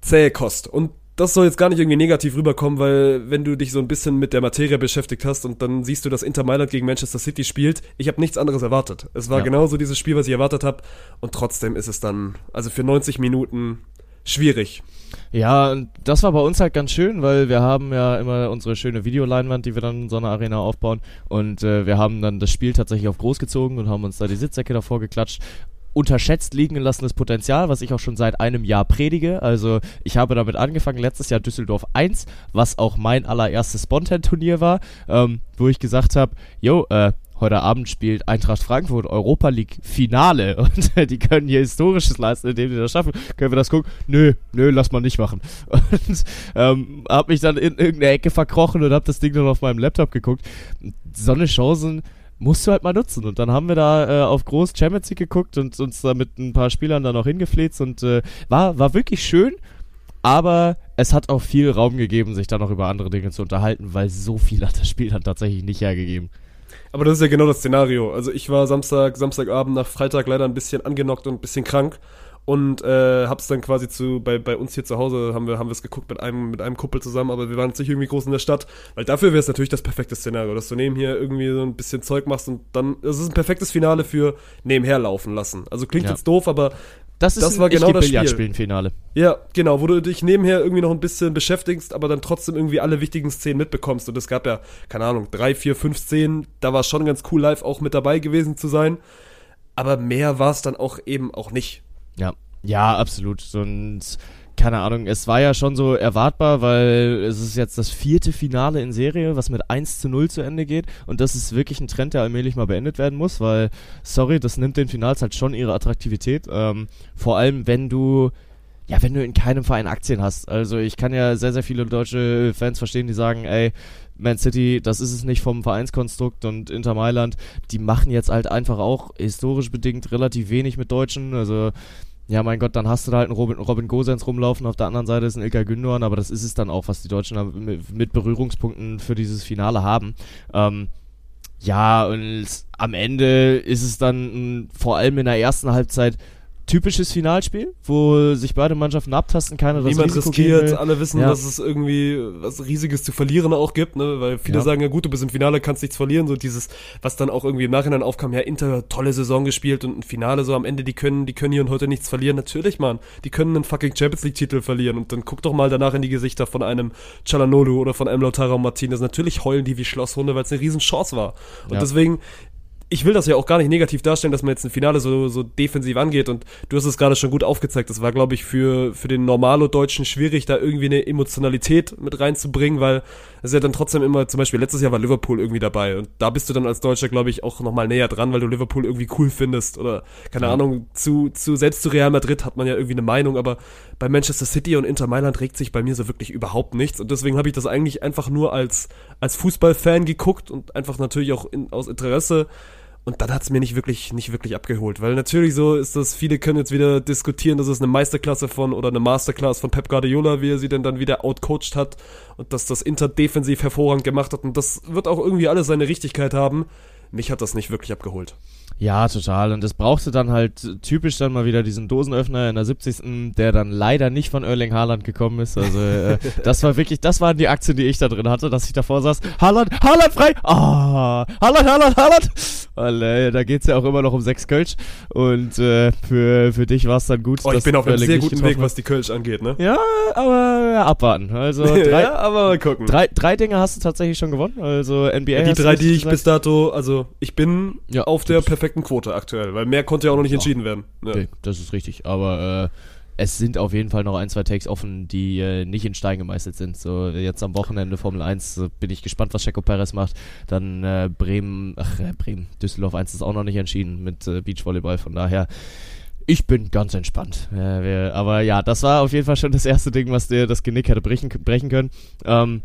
zähe Kost. Und das soll jetzt gar nicht irgendwie negativ rüberkommen, weil wenn du dich so ein bisschen mit der Materie beschäftigt hast und dann siehst du, dass Inter Mailand gegen Manchester City spielt, ich habe nichts anderes erwartet. Es war Ja. genauso dieses Spiel, was ich erwartet habe. Und trotzdem ist es dann, also für 90 Minuten schwierig. Ja, und das war bei uns halt ganz schön, weil wir haben ja immer unsere schöne Videoleinwand, die wir dann in so einer Arena aufbauen. Und äh, wir haben dann das Spiel tatsächlich auf groß gezogen und haben uns da die Sitzsäcke davor geklatscht. Unterschätzt liegen gelassenes Potenzial, was ich auch schon seit einem Jahr predige. Also ich habe damit angefangen, letztes Jahr Düsseldorf 1, was auch mein allererstes Spontan-Turnier war, ähm, wo ich gesagt habe, yo, äh, Heute Abend spielt Eintracht Frankfurt Europa League Finale und äh, die können hier Historisches leisten, indem die das schaffen. Können wir das gucken? Nö, nö, lass mal nicht machen. Und ähm, hab mich dann in irgendeine Ecke verkrochen und hab das Ding dann auf meinem Laptop geguckt. So eine Chancen musst du halt mal nutzen. Und dann haben wir da äh, auf groß Champions League geguckt und uns da mit ein paar Spielern dann auch hingefläzt und äh, war, war wirklich schön. Aber es hat auch viel Raum gegeben, sich dann noch über andere Dinge zu unterhalten, weil so viel hat das Spiel dann tatsächlich nicht hergegeben. Aber das ist ja genau das Szenario. Also ich war Samstag, Samstagabend nach Freitag leider ein bisschen angenockt und ein bisschen krank und äh, hab's dann quasi zu bei, bei uns hier zu Hause haben wir haben wir es geguckt mit einem mit einem Kumpel zusammen, aber wir waren jetzt nicht irgendwie groß in der Stadt, weil dafür wäre es natürlich das perfekte Szenario, dass du nebenher irgendwie so ein bisschen Zeug machst und dann es ist ein perfektes Finale für nebenher laufen lassen. Also klingt Ja. jetzt doof, aber Das ist Das ein war genau das Spiel. Finale. ja, genau, wo du dich nebenher irgendwie noch ein bisschen beschäftigst, aber dann trotzdem irgendwie alle wichtigen Szenen mitbekommst. Und es gab ja, keine Ahnung, drei, vier, fünf Szenen, da war es schon ganz cool, live auch mit dabei gewesen zu sein. Aber mehr war es dann auch eben auch nicht. Ja, ja, absolut. Und keine Ahnung, es war ja schon so erwartbar, weil es ist jetzt das vierte Finale in Serie, was mit 1 zu 0 zu Ende geht. Und das ist wirklich ein Trend, der allmählich mal beendet werden muss, weil, sorry, das nimmt den Finals halt schon ihre Attraktivität. Ähm, vor allem, wenn du ja, wenn du in keinem Verein Aktien hast. Also ich kann ja sehr, sehr viele deutsche Fans verstehen, die sagen, ey, Man City, das ist es nicht vom Vereinskonstrukt und Inter Mailand, die machen jetzt halt einfach auch historisch bedingt relativ wenig mit Deutschen. Also ja, mein Gott, dann hast du da halt einen Robin, Robin Gosens rumlaufen, auf der anderen Seite ist ein Ilkay Gündogan, aber das ist es dann auch, was die Deutschen mit, Berührungspunkten für dieses Finale haben. Ähm, ja, und am Ende ist es dann vor allem in der ersten Halbzeit typisches Finalspiel, wo sich beide Mannschaften abtasten, keiner das Niemand Risiko riskiert, alle wissen, Ja. dass es irgendwie was Riesiges zu verlieren auch gibt, ne? Weil viele Ja. sagen, ja gut, du bist im Finale, kannst nichts verlieren. So dieses, was dann auch irgendwie im Nachhinein aufkam, ja, Inter, tolle Saison gespielt und ein Finale so am Ende, die können, die können hier und heute nichts verlieren. Natürlich, Mann, die können einen fucking Champions League-Titel verlieren. Und dann guck doch mal danach in die Gesichter von einem Chalanolu oder von einem Lautaro Martinez. Natürlich heulen die wie Schlosshunde, weil es eine riesen Chance war. Und Ja. deswegen, ich will das ja auch gar nicht negativ darstellen, dass man jetzt ein Finale so, so defensiv angeht und du hast es gerade schon gut aufgezeigt. Das war, glaube ich, für, für den Normalo-Deutschen schwierig, da irgendwie eine Emotionalität mit reinzubringen, weil es ja dann trotzdem immer, zum Beispiel letztes Jahr war Liverpool irgendwie dabei und da bist du dann als Deutscher, glaube ich, auch nochmal näher dran, weil du Liverpool irgendwie cool findest oder, keine Ja. Ahnung, zu, zu, selbst zu Real Madrid hat man ja irgendwie eine Meinung, aber bei Manchester City und Inter Mailand regt sich bei mir so wirklich überhaupt nichts und deswegen habe ich das eigentlich einfach nur als, als Fußballfan geguckt und einfach natürlich auch in, aus Interesse und dann hat's mir nicht wirklich, nicht wirklich abgeholt. Weil natürlich so ist das, viele können jetzt wieder diskutieren, dass es eine Meisterklasse von oder eine Masterclass von Pep Guardiola, wie er sie denn dann wieder outcoacht hat und dass das Inter defensiv hervorragend gemacht hat. Und das wird auch irgendwie alles seine Richtigkeit haben. Mich hat das nicht wirklich abgeholt. Ja, total. Und es brauchte dann halt typisch dann mal wieder diesen Dosenöffner in der 70. Der dann leider nicht von Erling Haaland gekommen ist. Also äh, das war wirklich, das waren die Aktien, die ich da drin hatte, dass ich davor saß. Haaland, Haaland frei! Ah, Haaland, Haaland, Haaland! Weil äh, da geht's ja auch immer noch um sechs Kölsch. Und äh, für, für dich war es dann gut. Oh, ich dass bin auf einem sehr guten Weg, was die Kölsch angeht, ne? Ja, aber ja, abwarten. Also drei, ja, aber mal gucken. drei, drei Dinge hast du tatsächlich schon gewonnen. Also NBA Ja, die drei, die ich gesagt. bis dato, also ich bin Ja, auf der perfekten Quote aktuell, weil mehr konnte ja auch noch nicht Ja. entschieden werden. Ja. Nee, das ist richtig. Aber äh, es sind auf jeden Fall noch ein, zwei Takes offen, die äh, nicht in Stein gemeißelt sind. So jetzt am Wochenende Formel 1 äh, bin ich gespannt, was Checo Perez macht. Dann äh, Bremen, ach äh, Bremen, Düsseldorf 1 ist auch noch nicht entschieden mit äh, Beachvolleyball. Von daher, ich bin ganz entspannt. Äh, wir, aber ja, das war auf jeden Fall schon das erste Ding, was dir das Genick hätte brechen, brechen können. Ähm,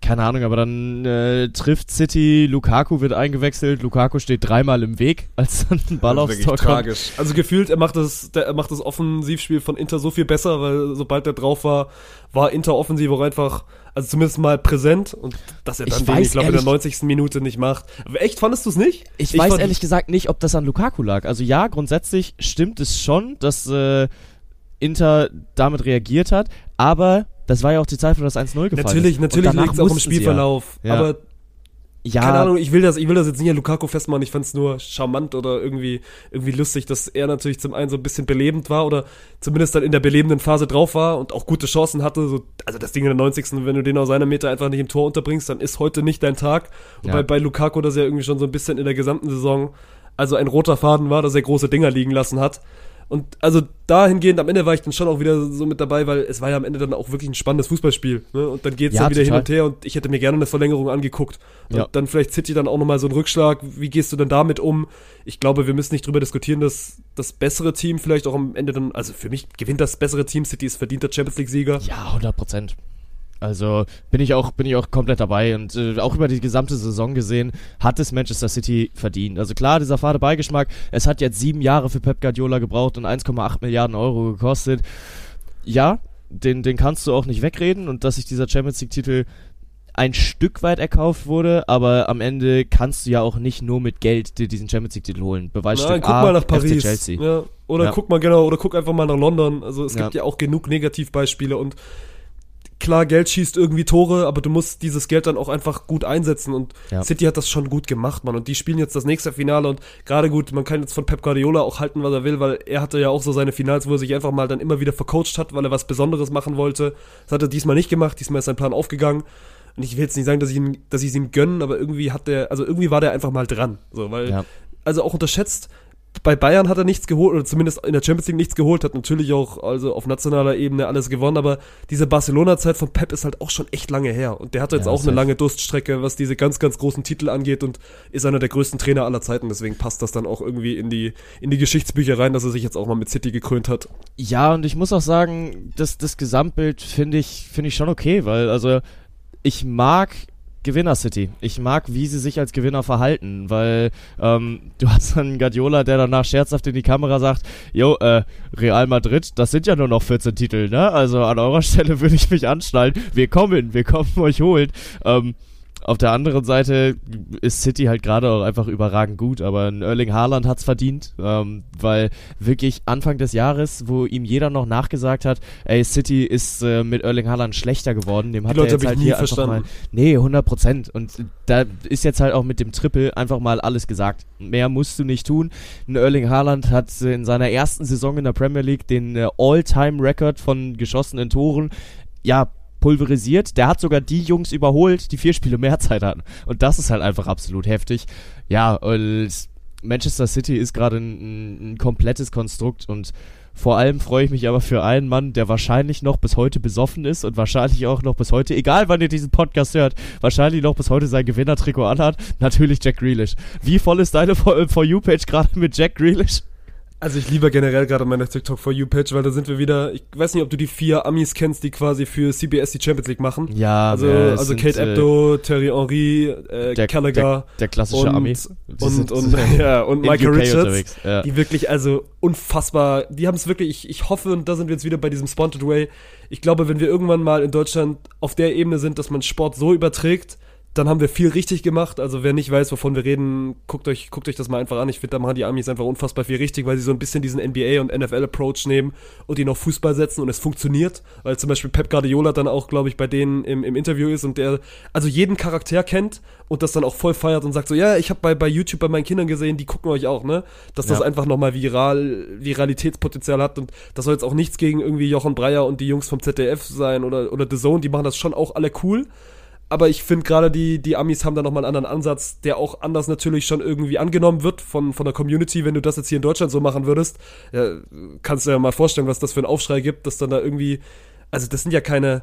keine Ahnung, aber dann äh, trifft City, Lukaku wird eingewechselt, Lukaku steht dreimal im Weg, als dann ein Ball aufs Tor kommt. tragisch. Also gefühlt, er macht das, der, er macht das Offensivspiel von Inter so viel besser, weil sobald er drauf war, war Inter offensiv auch einfach, also zumindest mal präsent und dass er dann Ich den, weiß ich glaube, in der ehrlich- 90. Minute nicht macht. Aber echt, fandest du es nicht? Ich, weiß fand- ehrlich gesagt nicht, ob das an Lukaku lag. Also ja, grundsätzlich stimmt es schon, dass äh, Inter damit reagiert hat, aber das war ja auch die Zeit, wo das 1-0 gefallen Natürlich, ist. natürlich liegt es auch im Spielverlauf. Ja. Aber Ja, keine Ahnung, ich will das, ich will das jetzt nicht an Lukaku festmachen. Ich fand es nur charmant oder irgendwie, irgendwie lustig, dass er natürlich zum einen so ein bisschen belebend war oder zumindest dann in der belebenden Phase drauf war und auch gute Chancen hatte. So, also das Ding in der 90. Wenn du den aus seiner Meter einfach nicht im Tor unterbringst, dann ist heute nicht dein Tag. Und Ja. bei, bei Lukaku das ja irgendwie schon so ein bisschen in der gesamten Saison, also ein roter Faden war, dass er große Dinger liegen lassen hat. Und also dahingehend, am Ende war ich dann schon auch wieder so mit dabei, weil es war ja am Ende dann auch wirklich ein spannendes Fußballspiel. Ne? Und dann geht's Ja, dann wieder total. hin und her und ich hätte mir gerne eine Verlängerung angeguckt. Und Ja. dann vielleicht City dann auch nochmal so einen Rückschlag. Wie gehst du denn damit um? Ich glaube, wir müssen nicht drüber diskutieren, dass das bessere Team vielleicht auch am Ende dann, also für mich gewinnt das bessere Team. City ist verdienter Champions League-Sieger. ja, 100 Prozent. Also bin ich auch bin ich auch komplett dabei und äh, auch über die gesamte Saison gesehen hat es Manchester City verdient. Also klar, dieser fade Beigeschmack. Es hat jetzt sieben Jahre für Pep Guardiola gebraucht und 1,8 Milliarden Euro gekostet. Ja, den den kannst du auch nicht wegreden und dass sich dieser Champions League Titel ein Stück weit erkauft wurde, aber am Ende kannst du ja auch nicht nur mit Geld dir diesen Champions League Titel holen. Beweisstück Nein, guck A, mal nach FC Paris. Chelsea. Ja, oder Ja. guck mal genau, oder guck einfach mal nach London. Also es Ja. gibt ja auch genug Negativbeispiele und klar, Geld schießt irgendwie Tore, aber du musst dieses Geld dann auch einfach gut einsetzen und Ja. City hat das schon gut gemacht, Mann. Und die spielen jetzt das nächste Finale und gerade gut, man kann jetzt von Pep Guardiola auch halten, was er will, weil er hatte ja auch so seine Finals, wo er sich einfach mal dann immer wieder vercoacht hat, weil er was Besonderes machen wollte. Das hat er diesmal nicht gemacht, diesmal ist sein Plan aufgegangen. Und ich will jetzt nicht sagen, dass ich ihm, dass ich es ihm gönnen, aber irgendwie hat der, also irgendwie war der einfach mal dran. So, weil Ja. also auch unterschätzt. Bei Bayern hat er nichts geholt, oder zumindest in der Champions League nichts geholt, hat natürlich auch also auf nationaler Ebene alles gewonnen, aber diese Barcelona-Zeit von Pep ist halt auch schon echt lange her. Und der hatte jetzt Ja, auch eine lange Durststrecke, was diese ganz, ganz großen Titel angeht und ist einer der größten Trainer aller Zeiten. Deswegen passt das dann auch irgendwie in die, in die Geschichtsbücher rein, dass er sich jetzt auch mal mit City gekrönt hat. Ja, und ich muss auch sagen, das, das Gesamtbild finde ich, finde ich schon okay, weil, also, ich mag Gewinner City. Ich mag, wie sie sich als Gewinner verhalten, weil ähm, du hast dann Guardiola, der danach scherzhaft in die Kamera sagt, jo, äh, Real Madrid, das sind ja nur noch 14 Titel, ne? Also an eurer Stelle würde ich mich anschnallen. Wir kommen, wir kommen euch holen. Ähm, auf der anderen Seite ist City halt gerade auch einfach überragend gut, aber ein Erling Haaland hat's verdient, ähm, weil wirklich Anfang des Jahres, wo ihm jeder noch nachgesagt hat, ey, City ist äh, mit Erling Haaland schlechter geworden, dem hat Leute er jetzt halt hier verstanden. einfach mal, nee, 100 Prozent und da ist jetzt halt auch mit dem Triple einfach mal alles gesagt. Mehr musst du nicht tun. Ein Erling Haaland hat in seiner ersten Saison in der Premier League den äh, All-Time-Record von geschossenen Toren, ja, pulverisiert. Der hat sogar die Jungs überholt, die vier Spiele mehr Zeit hatten. Und das ist halt einfach absolut heftig. Ja, und Manchester City ist gerade ein, ein, komplettes Konstrukt und vor allem freue ich mich aber für einen Mann, der wahrscheinlich noch bis heute besoffen ist und wahrscheinlich auch noch bis heute, egal wann ihr diesen Podcast hört, wahrscheinlich noch bis heute sein Gewinnertrikot anhat. Natürlich Jack Grealish. Wie voll ist deine For, For You-Page gerade mit Jack Grealish? Also ich liebe generell gerade meine TikTok for You Page, weil da sind wir wieder, ich weiß nicht, ob du die vier Amis kennst, die quasi für CBS die Champions League machen. Ja, Also, äh, es also Kate äh, Abdo, Terry Henry, äh, der, Gallagher der, der klassische und, Ami. Die und, und, ja, und Michael UK Richards. ja. Die wirklich, also unfassbar, die haben es wirklich, ich, ich hoffe, und da sind wir jetzt wieder bei diesem Sponsored Way, ich glaube, wenn wir irgendwann mal in Deutschland auf der Ebene sind, dass man Sport so überträgt, dann haben wir viel richtig gemacht. Also wer nicht weiß, wovon wir reden, guckt euch, guckt euch das mal einfach an. Ich finde, da machen die Amis einfach unfassbar viel richtig, weil sie so ein bisschen diesen NBA und NFL-Approach nehmen und ihn auf Fußball setzen und es funktioniert. Weil zum Beispiel Pep Guardiola dann auch, glaube ich, bei denen im, im Interview ist und der also jeden Charakter kennt und das dann auch voll feiert und sagt so, ja, ich habe bei, bei YouTube bei meinen Kindern gesehen, die gucken euch auch, ne? Dass das Ja. einfach nochmal viral, Viralitätspotenzial hat und das soll jetzt auch nichts gegen irgendwie Jochen Breyer und die Jungs vom ZDF sein oder, oder The Zone, die machen das schon auch alle cool. Aber ich finde gerade die, die Amis haben da nochmal einen anderen Ansatz, der auch anders natürlich schon irgendwie angenommen wird von, von der Community. Wenn du das jetzt hier in Deutschland so machen würdest, ja, kannst du ja mal vorstellen, was das für einen Aufschrei gibt, dass dann da irgendwie, also das sind ja keine,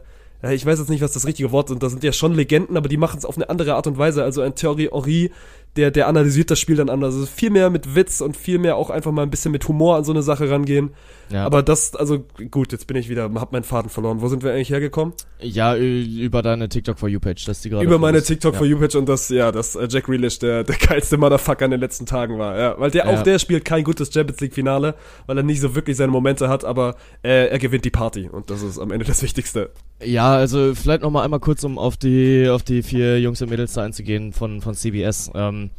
ich weiß jetzt nicht, was das richtige Wort sind, das sind ja schon Legenden, aber die machen es auf eine andere Art und Weise. Also ein Thierry Henry, der, der analysiert das Spiel dann anders. Also viel mehr mit Witz und viel mehr auch einfach mal ein bisschen mit Humor an so eine Sache rangehen. Ja. Aber das, also gut, jetzt bin ich wieder, hab meinen Faden verloren. Wo sind wir eigentlich hergekommen? Ja, über deine TikTok for You Page, dass die gerade Über meine. TikTok ja. for You Page und das, ja, dass äh, Jack Grealish der, der geilste Motherfucker in den letzten Tagen war. Ja, weil der Ja. auch der spielt kein gutes Champions League Finale, weil er nicht so wirklich seine Momente hat, aber äh, er gewinnt die Party und das ist am Ende das Wichtigste. Ja, also vielleicht noch mal einmal kurz, um auf die auf die vier Jungs und Mädels da einzugehen von von CBS. Ähm,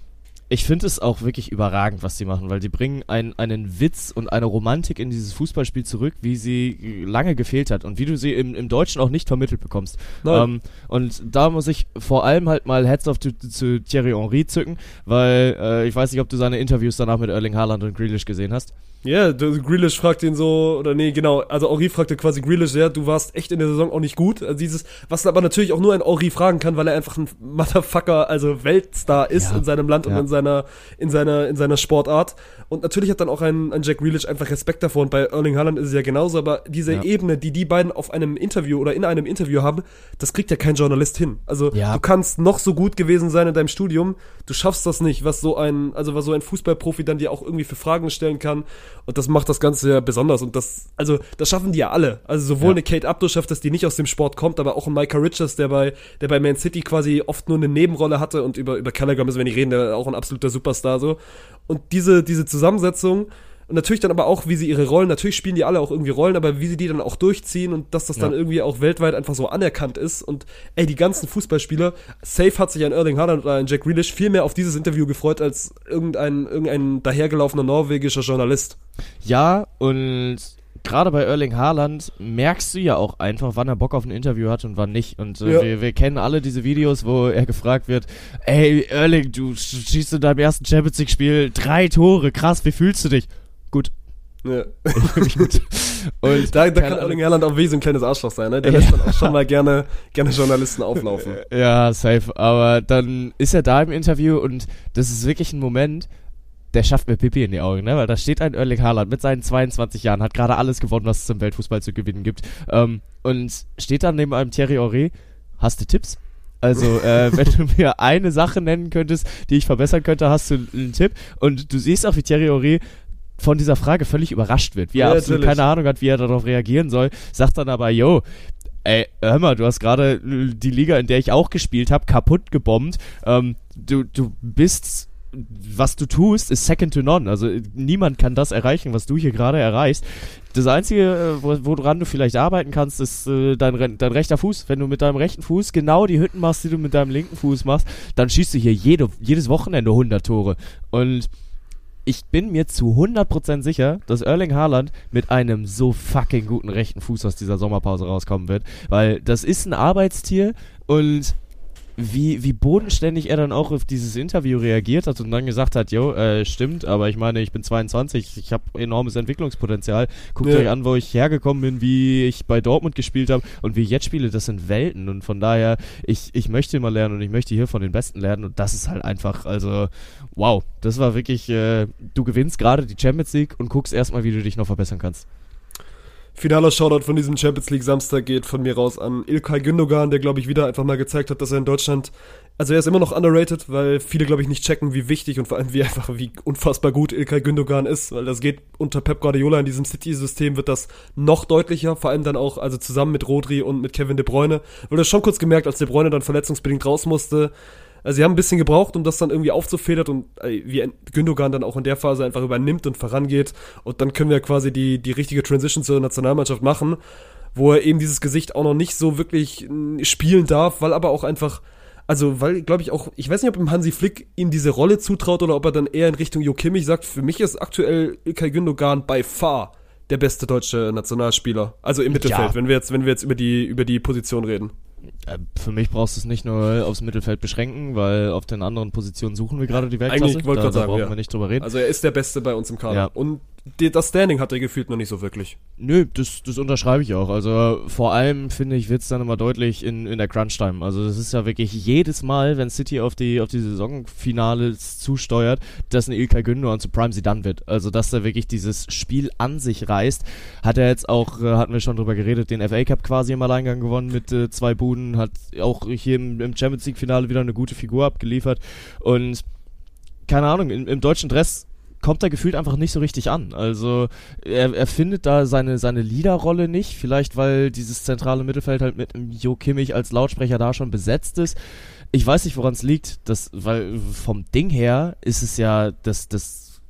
ich finde es auch wirklich überragend, was die machen, weil die bringen ein, einen Witz und eine Romantik in dieses Fußballspiel zurück, wie sie lange gefehlt hat und wie du sie im, im Deutschen auch nicht vermittelt bekommst. Ähm, und da muss ich vor allem halt mal Heads off zu, zu Thierry Henry zücken, weil äh, ich weiß nicht, ob du seine Interviews danach mit Erling Haaland und Grealish gesehen hast. Ja, yeah, Grealish fragt ihn so, oder nee, genau, also Henri fragte quasi Grealish, ja, du warst echt in der Saison auch nicht gut. Also dieses, was aber natürlich auch nur ein Henri fragen kann, weil er einfach ein Motherfucker, also Weltstar ist Ja, in seinem Land ja. und in seiner, in seiner, in seiner Sportart. Und natürlich hat dann auch ein, ein Jack Grealish einfach Respekt davor und bei Erling Haaland ist es ja genauso, aber diese Ja. Ebene, die die beiden auf einem Interview oder in einem Interview haben, das kriegt ja kein Journalist hin. Also Ja. du kannst noch so gut gewesen sein in deinem Studium, du schaffst das nicht, was so ein, also was so ein Fußballprofi dann dir auch irgendwie für Fragen stellen kann. Und das macht das Ganze ja besonders. Und das, also, das schaffen die ja alle. Also sowohl Ja. eine Kate Abdo schafft das, die nicht aus dem Sport kommt, aber auch ein Micah Richards, der bei, der bei Man City quasi oft nur eine Nebenrolle hatte und über, über Callagher müssen wir nicht reden, der auch ein absoluter Superstar so. Und diese, diese Zusammensetzung, und natürlich dann aber auch, wie sie ihre Rollen, natürlich spielen die alle auch irgendwie Rollen, aber wie sie die dann auch durchziehen und dass das dann Ja. irgendwie auch weltweit einfach so anerkannt ist. Und ey, die ganzen Fußballspieler, safe hat sich ein Erling Haaland oder ein Jack Grealish viel mehr auf dieses Interview gefreut als irgendein, irgendein dahergelaufener norwegischer Journalist. Ja, und gerade bei Erling Haaland merkst du ja auch einfach, wann er Bock auf ein Interview hat und wann nicht. Und äh, Ja. wir, wir kennen alle diese Videos, wo er gefragt wird, ey Erling, du sch- schießt in deinem ersten Champions League Spiel drei Tore, krass, wie fühlst du dich? Gut. Ja. Ich fühl mich gut. Und Da, da kann. Erling Haaland auch wie so ein kleines Arschloch sein, ne? Der Ja. lässt dann auch schon mal gerne, gerne Journalisten auflaufen. Ja, safe. Aber dann ist er da im Interview und das ist wirklich ein Moment, der schafft mir Pipi in die Augen, ne? Weil da steht ein Erling Haaland mit seinen 22 Jahren, hat gerade alles gewonnen, was es im Weltfußball zu gewinnen gibt. Ähm, und steht dann neben einem Thierry Henry. Hast du Tipps? Also, äh, wenn du mir eine Sache nennen könntest, die ich verbessern könnte, hast du einen Tipp. Und du siehst auch, wie Thierry Henry von dieser Frage völlig überrascht wird, wie er Ja, absolut natürlich. keine Ahnung hat, wie er darauf reagieren soll, sagt dann aber, yo, ey, hör mal, du hast gerade die Liga, in der ich auch gespielt habe, kaputt gebombt. Ähm, du, du bist, was du tust, ist second to none. Also niemand kann das erreichen, was du hier gerade erreichst. Das Einzige, äh, wo- woran du vielleicht arbeiten kannst, ist äh, dein, dein rechter Fuß. Wenn du mit deinem rechten Fuß genau die Hütten machst, die du mit deinem linken Fuß machst, dann schießt du hier jede, jedes Wochenende 100 Tore. Und ich bin mir zu 100% sicher, dass Erling Haaland mit einem so fucking guten rechten Fuß aus dieser Sommerpause rauskommen wird. Weil das ist ein Arbeitstier und wie, wie bodenständig er dann auch auf dieses Interview reagiert hat und dann gesagt hat, jo, äh, stimmt, aber ich meine, ich bin 22, ich habe enormes Entwicklungspotenzial. Guckt Ja. euch an, wo ich hergekommen bin, wie ich bei Dortmund gespielt habe und wie ich jetzt spiele, das sind Welten und von daher, ich, ich möchte immer lernen und ich möchte hier von den Besten lernen und das ist halt einfach, also, wow, das war wirklich, äh, du gewinnst gerade die Champions League und guckst erstmal, wie du dich noch verbessern kannst. Finaler Shoutout von diesem Champions League Samstag geht von mir raus an Ilkay Gündogan, der glaube ich wieder einfach mal gezeigt hat, dass er in Deutschland, also er ist immer noch underrated, weil viele glaube ich nicht checken, wie wichtig und vor allem wie einfach, wie unfassbar gut Ilkay Gündogan ist, weil das geht unter Pep Guardiola in diesem City-System wird das noch deutlicher, vor allem dann auch, also zusammen mit Rodri und mit Kevin De Bruyne, weil du hast schon kurz gemerkt, als De Bruyne dann verletzungsbedingt raus musste, also sie haben ein bisschen gebraucht, um das dann irgendwie aufzufedern und äh, wie Gündogan dann auch in der Phase einfach übernimmt und vorangeht. Und dann können wir quasi die, die richtige Transition zur Nationalmannschaft machen, wo er eben dieses Gesicht auch noch nicht so wirklich spielen darf, weil aber auch einfach, Also, weil, glaube ich, auch, ich weiß nicht, ob ihm Hansi Flick ihm diese Rolle zutraut oder ob er dann eher in Richtung Jo Kimmich sagt, für mich ist aktuell Ilkay Gündogan by far der beste deutsche Nationalspieler. Also im Mittelfeld, Ja. wenn wir jetzt, wenn wir jetzt über die, über die Position reden. Äh, Für mich brauchst du es nicht nur aufs Mittelfeld beschränken, weil auf den anderen Positionen suchen wir gerade die Weltklasse. Eigentlich wollte da, da sagen, brauchen ja. wir nicht drüber reden. Also er ist der Beste bei uns im Kader. Ja. Und das Standing hat er gefühlt noch nicht so wirklich. Nö, das, das unterschreibe ich auch. Also vor allem finde ich, wird's dann immer deutlich in, in der Crunch-Time. Also das ist ja wirklich jedes Mal, wenn City auf die, auf die Saisonfinales zusteuert, dass ein Ilkay Gündogan zu Prime sie dann wird. Also dass er wirklich dieses Spiel an sich reißt. Hat er jetzt auch, äh, hatten wir schon drüber geredet, den FA Cup quasi im Alleingang gewonnen mit äh, zwei Buden, hat auch hier im, im Champions League Finale wieder eine gute Figur abgeliefert und keine Ahnung, im, im deutschen Dress kommt er gefühlt einfach nicht so richtig an. Also er, er findet da seine, seine Leaderrolle nicht, vielleicht weil dieses zentrale Mittelfeld halt mit Jo Kimmich als Lautsprecher da schon besetzt ist. Ich weiß nicht, woran es liegt, das, weil vom Ding her ist es ja das, das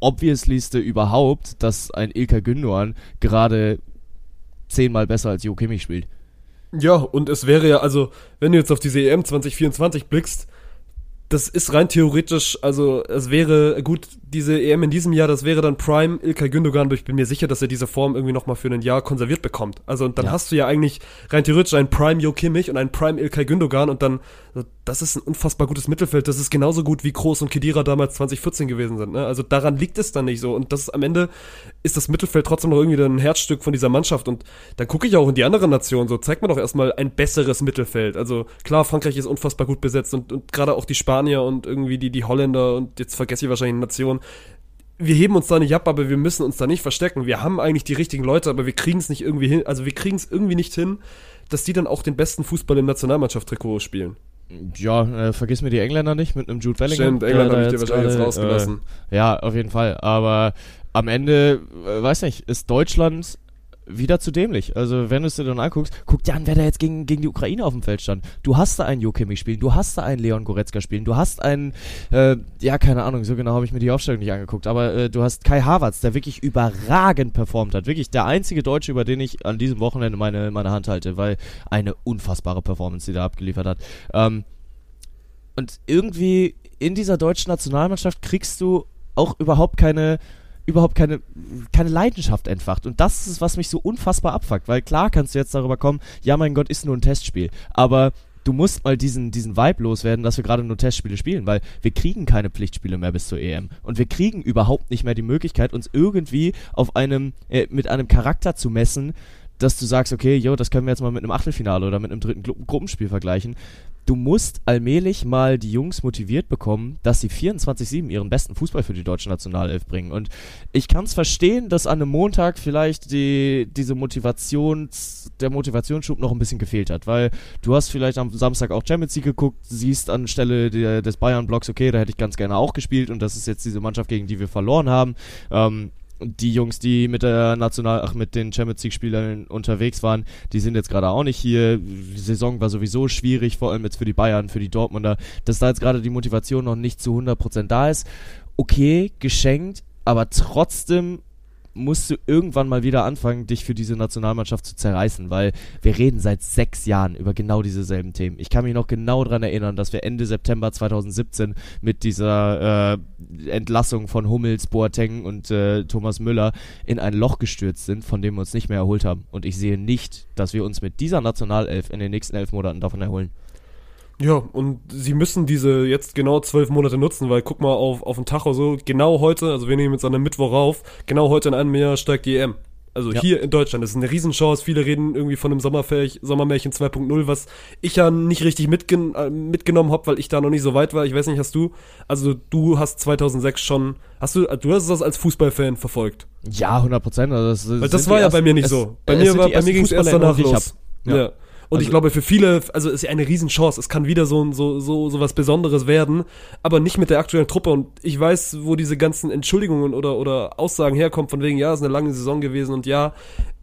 obviouslyste überhaupt, dass ein Ilkay Gündogan gerade zehnmal besser als Jo Kimmich spielt. Ja, und es wäre ja, also, wenn du jetzt auf diese EM 2024 blickst, das ist rein theoretisch, also es wäre, gut, diese EM in diesem Jahr, das wäre dann Prime Ilkay Gündogan, aber ich bin mir sicher, dass er diese Form irgendwie nochmal für ein Jahr konserviert bekommt. Also und dann Ja. hast du ja eigentlich rein theoretisch einen Prime Jo Kimmich und einen Prime Ilkay Gündogan und dann, das ist ein unfassbar gutes Mittelfeld, das ist genauso gut wie Kroos und Kedira damals 2014 gewesen sind. Ne? Also daran liegt es dann nicht so und das ist, am Ende ist das Mittelfeld trotzdem noch irgendwie ein Herzstück von dieser Mannschaft und dann gucke ich auch in die anderen Nationen so, zeigt mir doch erstmal ein besseres Mittelfeld. Also klar, Frankreich ist unfassbar gut besetzt und, und gerade auch die Spanier und irgendwie die, die Holländer und jetzt vergesse ich wahrscheinlich eine Nation. Wir heben uns da nicht ab, aber wir müssen uns da nicht verstecken. Wir haben eigentlich die richtigen Leute, aber wir kriegen es nicht irgendwie hin, also wir kriegen es irgendwie nicht hin, dass die dann auch den besten Fußball im Nationalmannschaft-Trikot spielen. Ja, äh, vergiss mir die Engländer nicht mit einem Jude Bellingham. Stimmt, England der habe ich dir wahrscheinlich jetzt rausgelassen. Äh, ja, auf jeden Fall. Aber am Ende, äh, weiß nicht, ist Deutschland wieder zu dämlich. Also wenn du es dir dann anguckst, guck dir an, wer da jetzt gegen, gegen die Ukraine auf dem Feld stand. Du hast da einen Jo Kimmich spielen, du hast da einen Leon Goretzka spielen, du hast einen, äh, ja keine Ahnung, so genau habe ich mir die Aufstellung nicht angeguckt, aber äh, du hast Kai Havertz, der wirklich überragend performt hat. Wirklich der einzige Deutsche, über den ich an diesem Wochenende meine, meine Hand halte, weil eine unfassbare Performance, die der abgeliefert hat. Ähm, und irgendwie in dieser deutschen Nationalmannschaft kriegst du auch überhaupt keine überhaupt keine keine Leidenschaft entfacht. Und das ist was mich so unfassbar abfuckt, weil klar kannst du jetzt darüber kommen, ja mein Gott, ist nur ein Testspiel, aber du musst mal diesen diesen Vibe loswerden, dass wir gerade nur Testspiele spielen, weil wir kriegen keine Pflichtspiele mehr bis zur EM und wir kriegen überhaupt nicht mehr die Möglichkeit uns irgendwie auf einem äh, mit einem Charakter zu messen, dass du sagst, okay, jo, das können wir jetzt mal mit einem Achtelfinale oder mit einem dritten Gru Gruppenspiel vergleichen. Du musst allmählich mal die Jungs motiviert bekommen, dass sie 24-7 ihren besten Fußball für die deutsche Nationalelf bringen. Und ich kann es verstehen, dass an einem Montag vielleicht die, diese Motivations, der Motivationsschub noch ein bisschen gefehlt hat, weil du hast vielleicht am Samstag auch Champions League geguckt, siehst anstelle der, des Bayern-Blocks, okay, da hätte ich ganz gerne auch gespielt und das ist jetzt diese Mannschaft, gegen die wir verloren haben. Ähm, die Jungs, die mit der National, ach, mit den Champions League Spielern unterwegs waren, die sind jetzt gerade auch nicht hier. Die Saison war sowieso schwierig, vor allem jetzt für die Bayern, für die Dortmunder, dass da jetzt gerade die Motivation noch nicht zu 100% da ist. Okay, geschenkt, aber trotzdem musst du irgendwann mal wieder anfangen, dich für diese Nationalmannschaft zu zerreißen, weil wir reden seit sechs Jahren über genau diese selben Themen. Ich kann mich noch genau daran erinnern, dass wir Ende September 2017 mit dieser äh, Entlassung von Hummels, Boateng und äh, Thomas Müller in ein Loch gestürzt sind, von dem wir uns nicht mehr erholt haben. Und ich sehe nicht, dass wir uns mit dieser Nationalelf in den nächsten elf Monaten davon erholen. Ja, und sie müssen diese jetzt genau zwölf Monate nutzen, weil guck mal auf, auf den Tacho so, genau heute, also wir nehmen jetzt an einem Mittwoch rauf, genau heute in einem Jahr steigt die EM. Also Ja. hier in Deutschland, das ist eine Riesenchance. Viele reden irgendwie von einem Sommermärchen 2.0, was ich ja nicht richtig mitgen äh, mitgenommen habe, weil ich da noch nicht so weit war. Ich weiß nicht, hast du? Also du hast 2006 schon, hast du, du hast das als Fußballfan verfolgt? Ja, 100 Prozent. Also das, Weil das war ja bei mir nicht so. Bei mir war, bei mir ging es erst danach los. Ja. Ja. Und ich Also- glaube, für viele, also ist ja eine Riesenchance. Es kann wieder so, so, so, so was Besonderes werden, aber nicht mit der aktuellen Truppe. Und ich weiß, wo diese ganzen Entschuldigungen oder, oder Aussagen herkommen, von wegen, ja, es ist eine lange Saison gewesen und ja,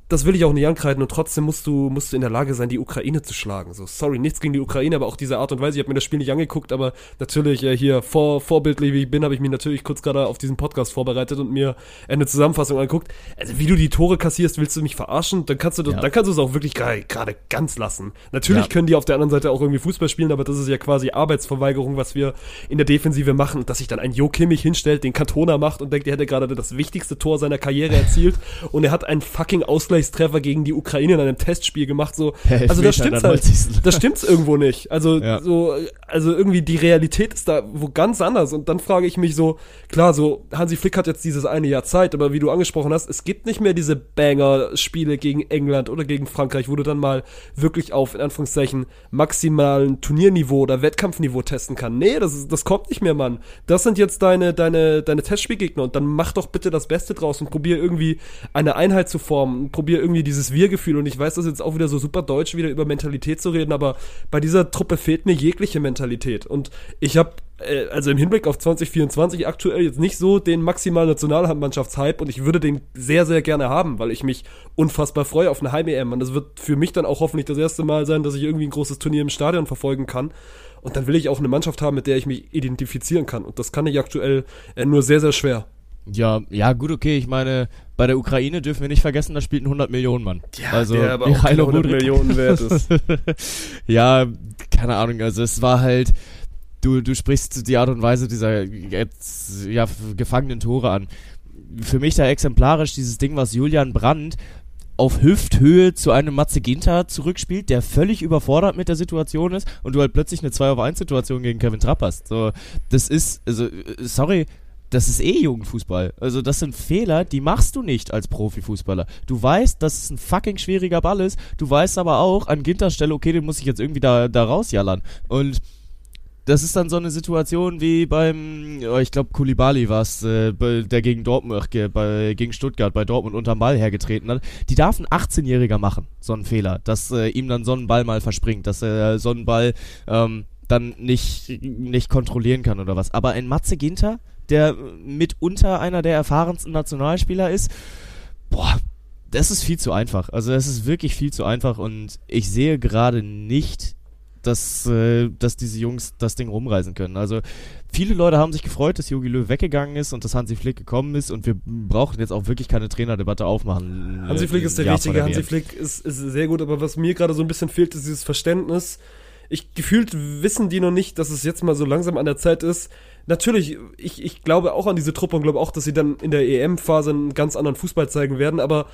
das will ich auch nicht ankreiden und trotzdem musst du, musst du in der Lage sein, die Ukraine zu schlagen. So, sorry, nichts gegen die Ukraine, aber auch diese Art und Weise. Ich habe mir das Spiel nicht angeguckt, aber natürlich äh, hier vor, vorbildlich wie ich bin, habe ich mich natürlich kurz gerade auf diesen Podcast vorbereitet und mir eine Zusammenfassung angeguckt. Also wie du die Tore kassierst, willst du mich verarschen? Dann kannst du, das, Ja. dann kannst du es auch wirklich gerade ganz lassen. Natürlich Ja. können die auf der anderen Seite auch irgendwie Fußball spielen, aber das ist ja quasi Arbeitsverweigerung, was wir in der Defensive machen. Und dass sich dann ein Jo Kimmich hinstellt, den Cantona macht und denkt, er hätte gerade das wichtigste Tor seiner Karriere erzielt und er hat einen fucking Ausgleichstreffer gegen die Ukraine in einem Testspiel gemacht. So, Per also das stimmt halt. 90.. Das stimmt's irgendwo nicht. Also Ja. so, also irgendwie die Realität ist da wo ganz anders. Und dann frage ich mich so, klar, so Hansi Flick hat jetzt dieses eine Jahr Zeit, aber wie du angesprochen hast, es gibt nicht mehr diese Banger-Spiele gegen England oder gegen Frankreich, wo du dann mal wirklich auf in Anführungszeichen maximalen Turnierniveau oder Wettkampfniveau testen kann. Nee, das ist, das kommt nicht mehr, Mann. Das sind jetzt deine deine deine Testspielgegner und dann mach doch bitte das Beste draus und probier irgendwie eine Einheit zu formen. Und probier irgendwie dieses Wir-Gefühl und ich weiß, das ist jetzt auch wieder so super deutsch, wieder über Mentalität zu reden, aber bei dieser Truppe fehlt mir jegliche Mentalität und ich habe äh, also im Hinblick auf 2024 aktuell jetzt nicht so den maximalen Nationalmannschaftshype und ich würde den sehr, sehr gerne haben, weil ich mich unfassbar freue auf eine Heim-EM und das wird für mich dann auch hoffentlich das erste Mal sein, dass ich irgendwie ein großes Turnier im Stadion verfolgen kann und dann will ich auch eine Mannschaft haben, mit der ich mich identifizieren kann und das kann ich aktuell äh, nur sehr, sehr schwer. Ja, ja, gut, okay. Ich meine, bei der Ukraine dürfen wir nicht vergessen, da spielt ein 100 Millionen Mann. also, der aber auch keine Michailo 100 Mudryk. Millionen wert ist. ja, keine Ahnung, also es war halt, du, du sprichst die Art und Weise dieser jetzt, ja, gefangenen Tore an. Für mich da exemplarisch dieses Ding, was Julian Brandt auf Hüfthöhe zu einem Matze Ginter zurückspielt, der völlig überfordert mit der Situation ist und du halt plötzlich eine 2 auf 1 Situation gegen Kevin Trapp hast. So, das ist, also, äh, sorry, das ist eh Jugendfußball. Also das sind Fehler, die machst du nicht als Profifußballer. Du weißt, dass es ein fucking schwieriger Ball ist. Du weißt aber auch an Ginters Stelle, okay, den muss ich jetzt irgendwie da, da rausjallern. Und das ist dann so eine Situation wie beim, oh, ich glaube, Kulibali war es, äh, der gegen Dortmund, äh, bei, gegen Stuttgart bei Dortmund unterm Ball hergetreten hat. Die darf ein 18-Jähriger machen, so einen Fehler, dass äh, ihm dann so ein Ball mal verspringt, dass er so einen Ball ähm, dann nicht, nicht kontrollieren kann oder was. Aber ein Matze Ginter, der mitunter einer der erfahrensten Nationalspieler ist, boah, das ist viel zu einfach. Also das ist wirklich viel zu einfach und ich sehe gerade nicht, dass, äh, dass diese Jungs das Ding rumreißen können. Also viele Leute haben sich gefreut, dass Jogi Löw weggegangen ist und dass Hansi Flick gekommen ist und wir brauchen jetzt auch wirklich keine Trainerdebatte aufmachen. Hansi Flick ist der Jahr richtige, Hansi. Flick ist, ist sehr gut, aber was mir gerade so ein bisschen fehlt, ist dieses Verständnis. Ich gefühlt wissen die noch nicht, dass es jetzt mal so langsam an der Zeit ist. Natürlich, ich, ich glaube auch an diese Truppe und glaube auch, dass sie dann in der EM-Phase einen ganz anderen Fußball zeigen werden, aber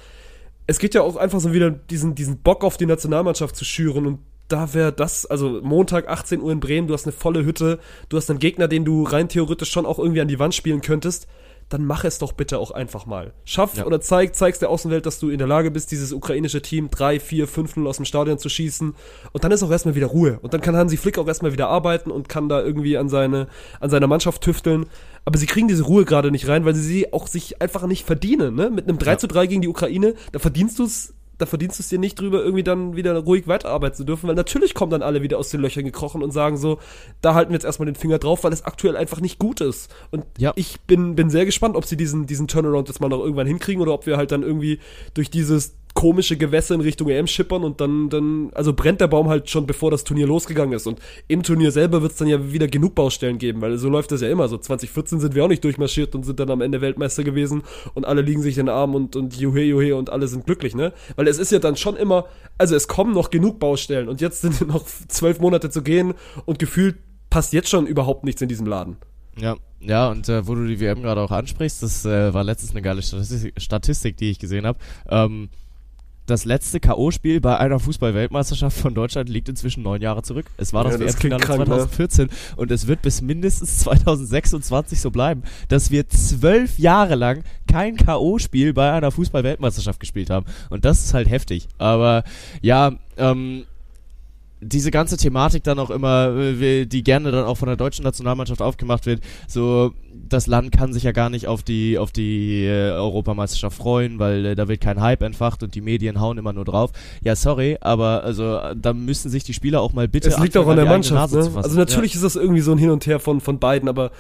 es geht ja auch einfach so wieder diesen, diesen Bock auf die Nationalmannschaft zu schüren und da wäre das, also Montag 18 Uhr in Bremen, du hast eine volle Hütte, du hast einen Gegner, den du rein theoretisch schon auch irgendwie an die Wand spielen könntest, dann mach es doch bitte auch einfach mal. Schaff Ja. oder zeig, zeigst der Außenwelt, dass du in der Lage bist, dieses ukrainische Team 3, 4, 5-0 aus dem Stadion zu schießen und dann ist auch erstmal wieder Ruhe und dann kann Hansi Flick auch erstmal wieder arbeiten und kann da irgendwie an seine, an seiner Mannschaft tüfteln. Aber sie kriegen diese Ruhe gerade nicht rein, weil sie sie auch sich einfach nicht verdienen, ne? Mit einem 3 Ja. zu 3 gegen die Ukraine, da verdienst du es da verdienst du es dir nicht drüber, irgendwie dann wieder ruhig weiterarbeiten zu dürfen, weil natürlich kommen dann alle wieder aus den Löchern gekrochen und sagen so, da halten wir jetzt erstmal den Finger drauf, weil es aktuell einfach nicht gut ist. Und Ja. ich bin, bin sehr gespannt, ob sie diesen, diesen Turnaround jetzt mal noch irgendwann hinkriegen oder ob wir halt dann irgendwie durch dieses komische Gewässer in Richtung EM schippern und dann, dann, also brennt der Baum halt schon bevor das Turnier losgegangen ist. Und im Turnier selber wird es dann ja wieder genug Baustellen geben, weil so läuft das ja immer. So 2014 sind wir auch nicht durchmarschiert und sind dann am Ende Weltmeister gewesen und alle liegen sich in den Arm und, und juhe, juhe und alle sind glücklich, ne? Weil es ist ja dann schon immer, also es kommen noch genug Baustellen und jetzt sind noch zwölf Monate zu gehen und gefühlt passt jetzt schon überhaupt nichts in diesem Laden. Ja, ja, und äh, wo du die WM gerade auch ansprichst, das äh, war letztens eine geile Statistik, Statistik die ich gesehen habe. Ähm, das letzte K.O.-Spiel bei einer Fußball-Weltmeisterschaft von Deutschland liegt inzwischen neun Jahre zurück. Es war das Ja, WM-Finale klingt krank, ne? 2014 und es wird bis mindestens 2026 so bleiben, dass wir zwölf Jahre lang kein K.O.-Spiel bei einer Fußball-Weltmeisterschaft gespielt haben. Und das ist halt heftig. Aber ja, ähm, diese ganze Thematik dann auch immer, äh, die gerne dann auch von der deutschen Nationalmannschaft aufgemacht wird, so das Land kann sich ja gar nicht auf die auf die äh, Europameisterschaft freuen, weil äh, da wird kein Hype entfacht und die Medien hauen immer nur drauf. Ja, sorry, aber also da müssen sich die Spieler auch mal bitte Es liegt auch an der Mannschaft, ne? Also natürlich ist das irgendwie so ein Hin und Her von, von beiden, aber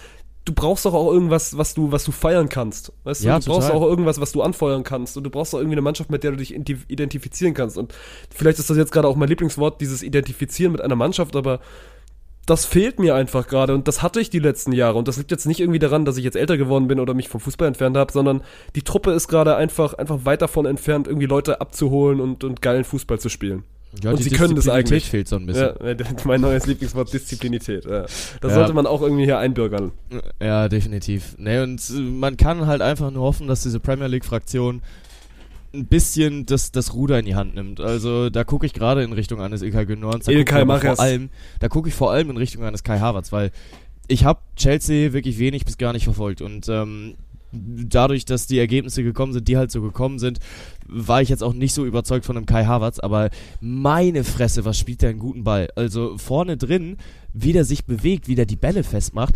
du brauchst doch auch irgendwas, was du, was du feiern kannst. Weißt du, Ja, du brauchst total. auch irgendwas, was du anfeuern kannst. Und du brauchst auch irgendwie eine Mannschaft, mit der du dich identifizieren kannst. Und vielleicht ist das jetzt gerade auch mein Lieblingswort, dieses Identifizieren mit einer Mannschaft, aber das fehlt mir einfach gerade und das hatte ich die letzten Jahre und das liegt jetzt nicht irgendwie daran, dass ich jetzt älter geworden bin oder mich vom Fußball entfernt habe, sondern die Truppe ist gerade einfach einfach weit davon entfernt, irgendwie Leute abzuholen und, und geilen Fußball zu spielen. Ja, Und sie können das eigentlich. fehlt so ein bisschen. Ja, mein neues Lieblingswort Disziplinität. Ja. Das sollte man auch irgendwie hier einbürgern. Ja, definitiv. Ne, und äh, man kann halt einfach nur hoffen, dass diese Premier League-Fraktion ein bisschen das, das Ruder in die Hand nimmt. Also da gucke ich gerade in Richtung eines Ilkay Gündoğans. Ilkay, mach vor allem, Da gucke ich vor allem in Richtung eines Kai Havertz, weil ich habe Chelsea wirklich wenig bis gar nicht verfolgt und ähm, dadurch, dass die Ergebnisse gekommen sind, die halt so gekommen sind, war ich jetzt auch nicht so überzeugt von einem Kai Havertz, aber meine Fresse, was spielt der einen guten Ball? Also vorne drin, wie der sich bewegt, wie der die Bälle festmacht,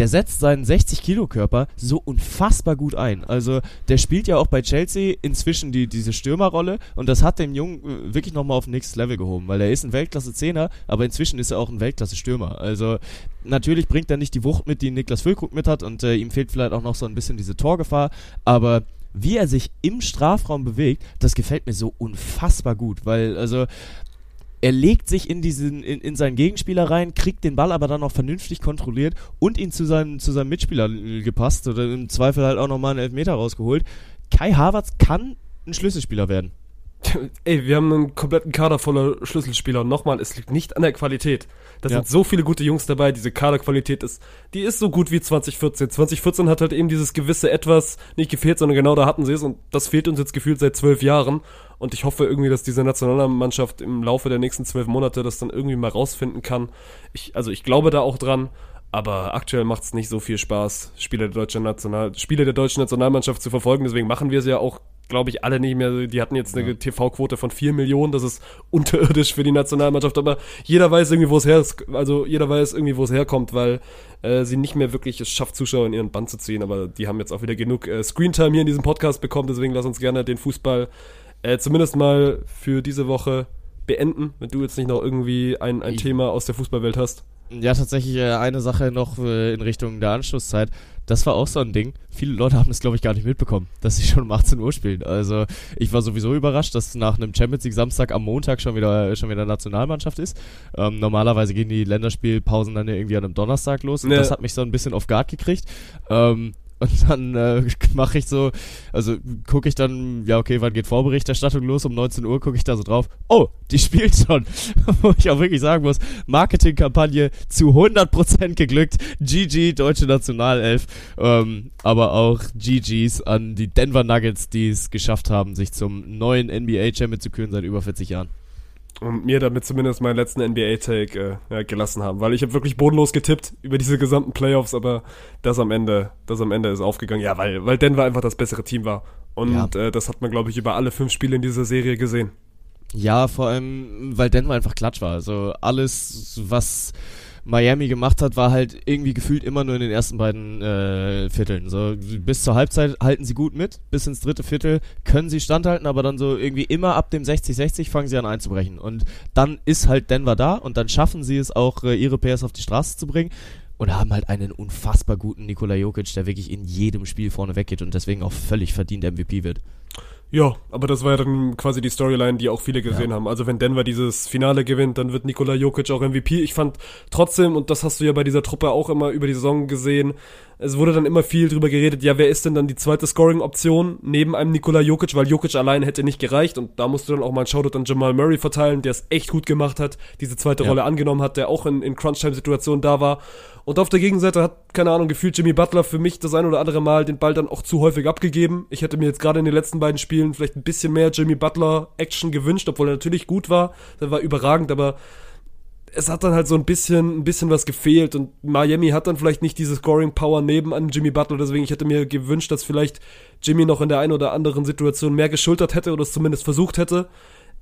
der setzt seinen 60-Kilo-Körper so unfassbar gut ein. Also der spielt ja auch bei Chelsea inzwischen die, diese Stürmerrolle und das hat dem Jungen äh, wirklich nochmal auf nächstes Level gehoben, weil er ist ein Weltklasse-Zehner, aber inzwischen ist er auch ein Weltklasse-Stürmer. Also natürlich bringt er nicht die Wucht mit, die Niklas Füllkrug mit hat und äh, ihm fehlt vielleicht auch noch so ein bisschen diese Torgefahr, aber wie er sich im Strafraum bewegt, das gefällt mir so unfassbar gut, weil also er legt sich in diesen in, in seinen Gegenspieler rein, kriegt den Ball aber dann noch vernünftig kontrolliert und ihn zu seinem zu seinem Mitspieler äh, gepasst oder im Zweifel halt auch nochmal einen Elfmeter rausgeholt. Kai Havertz kann ein Schlüsselspieler werden. Ey, wir haben einen kompletten Kader voller Schlüsselspieler und nochmal, es liegt nicht an der Qualität. Da Ja. sind so viele gute Jungs dabei, diese Kaderqualität ist, die ist so gut wie 2014. 2014 hat halt eben dieses gewisse Etwas nicht gefehlt, sondern genau da hatten sie es und das fehlt uns jetzt gefühlt seit zwölf Jahren und ich hoffe irgendwie, dass diese Nationalmannschaft im Laufe der nächsten zwölf Monate das dann irgendwie mal rausfinden kann. Ich, also ich glaube da auch dran, aber aktuell macht es nicht so viel Spaß, Spiele der deutschen National, Spiele der deutschen Nationalmannschaft zu verfolgen, deswegen machen wir es ja auch glaube ich, alle nicht mehr. Die hatten jetzt eine TV-Quote von 4 Millionen, das ist unterirdisch für die Nationalmannschaft, aber jeder weiß irgendwie, wo es her also jeder weiß irgendwie, wo es herkommt, weil äh, sie nicht mehr wirklich es schafft, Zuschauer in ihren Band zu ziehen, aber die haben jetzt auch wieder genug äh, Screentime hier in diesem Podcast bekommen, deswegen lass uns gerne den Fußball äh, zumindest mal für diese Woche beenden, wenn du jetzt nicht noch irgendwie ein, ein Ich- Thema aus der Fußballwelt hast. Ja, tatsächlich äh, eine Sache noch äh, in Richtung der Anschlusszeit. Das war auch so ein Ding. Viele Leute haben es, glaube ich, gar nicht mitbekommen, dass sie schon um 18 Uhr spielen. Also ich war sowieso überrascht, dass nach einem Champions League Samstag am Montag schon wieder schon wieder Nationalmannschaft ist. Ähm, normalerweise gehen die Länderspielpausen dann ja irgendwie an einem Donnerstag los. Und Ja. das hat mich so ein bisschen auf Guard gekriegt. Ähm, und dann äh, mache ich so, also gucke ich dann, ja okay, wann geht Vorberichterstattung los? Um 19 Uhr gucke ich da so drauf. Oh, die spielt schon. Wo ich auch wirklich sagen muss, Marketingkampagne zu 100% geglückt. GG, deutsche Nationalelf. Ähm, aber auch GGs an die Denver Nuggets, die es geschafft haben, sich zum neuen NBA-Champion zu küren seit über 40 Jahren. Und mir damit zumindest meinen letzten NBA-Take äh, ja, gelassen haben, weil ich habe wirklich bodenlos getippt über diese gesamten Playoffs, aber das am Ende, das am Ende ist aufgegangen, ja, weil, weil Denver einfach das bessere Team war. Und Ja. äh, das hat man, glaube ich, über alle fünf Spiele in dieser Serie gesehen. Ja, vor allem, weil Denver einfach klatsch war. Also alles, was Miami gemacht hat, war halt irgendwie gefühlt immer nur in den ersten beiden äh, Vierteln. So bis zur Halbzeit halten sie gut mit, bis ins dritte Viertel können sie standhalten, aber dann so irgendwie immer ab dem 60-60 fangen sie an einzubrechen. Und dann ist halt Denver da und dann schaffen sie es auch, äh, ihre PS auf die Straße zu bringen. Und haben halt einen unfassbar guten Nikola Jokic, der wirklich in jedem Spiel vorne weggeht und deswegen auch völlig verdient MVP wird. Ja, aber das war ja dann quasi die Storyline, die auch viele gesehen haben. Also wenn Denver dieses Finale gewinnt, dann wird Nikola Jokic auch MVP. Ich fand trotzdem, und das hast du ja bei dieser Truppe auch immer über die Saison gesehen, es wurde dann immer viel drüber geredet, ja, wer ist denn dann die zweite Scoring-Option neben einem Nikola Jokic, weil Jokic allein hätte nicht gereicht und da musst du dann auch mal ein Shoutout an Jamal Murray verteilen, der es echt gut gemacht hat, diese zweite Ja. Rolle angenommen hat, der auch in, in Crunch-Time-Situationen da war. Und auf der Gegenseite hat, keine Ahnung, gefühlt Jimmy Butler für mich das ein oder andere Mal den Ball dann auch zu häufig abgegeben. Ich hätte mir jetzt gerade in den letzten beiden Spielen vielleicht ein bisschen mehr Jimmy Butler Action gewünscht, obwohl er natürlich gut war. Der war überragend, aber es hat dann halt so ein bisschen, ein bisschen was gefehlt und Miami hat dann vielleicht nicht diese Scoring Power neben an Jimmy Butler, deswegen ich hätte mir gewünscht, dass vielleicht Jimmy noch in der einen oder anderen Situation mehr geschultert hätte oder es zumindest versucht hätte.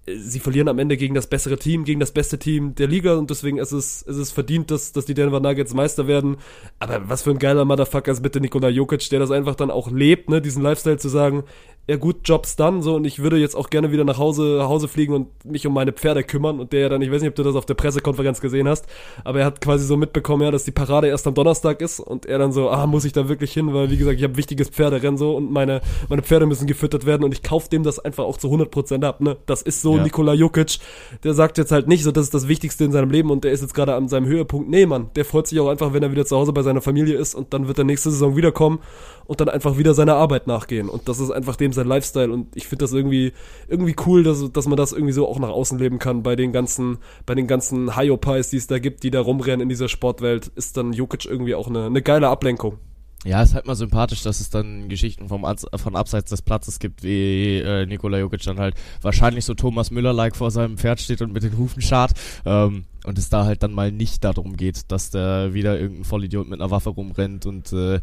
Sie verlieren am Ende gegen das bessere Team, gegen das beste Team der Liga und deswegen ist es, ist es verdient, dass, dass die Denver Nuggets Meister werden. Aber was für ein geiler Motherfucker ist bitte Nikola Jokic, der das einfach dann auch lebt, ne, diesen Lifestyle zu sagen, ja gut, Job's dann so und ich würde jetzt auch gerne wieder nach Hause, nach Hause fliegen und mich um meine Pferde kümmern und der ja dann, ich weiß nicht, ob du das auf der Pressekonferenz gesehen hast, aber er hat quasi so mitbekommen, ja, dass die Parade erst am Donnerstag ist und er dann so, ah, muss ich da wirklich hin, weil wie gesagt, ich habe wichtiges Pferderennen so und meine, meine Pferde müssen gefüttert werden und ich kaufe dem das einfach auch zu 100% ab, ne? Das ist so Ja. Nikola Jokic, der sagt jetzt halt nicht so, das ist das Wichtigste in seinem Leben und der ist jetzt gerade an seinem Höhepunkt. Nee, Mann, der freut sich auch einfach, wenn er wieder zu Hause bei seiner Familie ist und dann wird er nächste Saison wiederkommen und dann einfach wieder seiner Arbeit nachgehen. Und das ist einfach dem sein Lifestyle. Und ich finde das irgendwie, irgendwie cool, dass, dass man das irgendwie so auch nach außen leben kann. Bei den ganzen, bei den ganzen Hyopies, die es da gibt, die da rumrennen in dieser Sportwelt, ist dann Jokic irgendwie auch eine, eine geile Ablenkung. Ja, ist halt mal sympathisch, dass es dann Geschichten vom von abseits des Platzes gibt, wie äh, Nikola Jokic dann halt wahrscheinlich so Thomas Müller-like vor seinem Pferd steht und mit den Hufen schart. Ähm, und es da halt dann mal nicht darum geht, dass da wieder irgendein Vollidiot mit einer Waffe rumrennt und äh,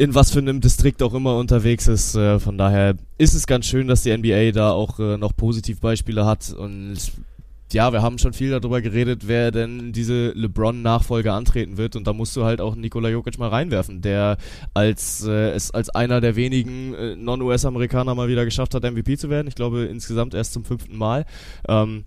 in was für einem Distrikt auch immer unterwegs ist. Äh, von daher ist es ganz schön, dass die NBA da auch äh, noch Positivbeispiele hat und ja, wir haben schon viel darüber geredet, wer denn diese LeBron-Nachfolge antreten wird. Und da musst du halt auch Nikola Jokic mal reinwerfen, der als äh, es als einer der wenigen äh, Non-US-Amerikaner mal wieder geschafft hat, MVP zu werden. Ich glaube insgesamt erst zum fünften Mal. Ähm,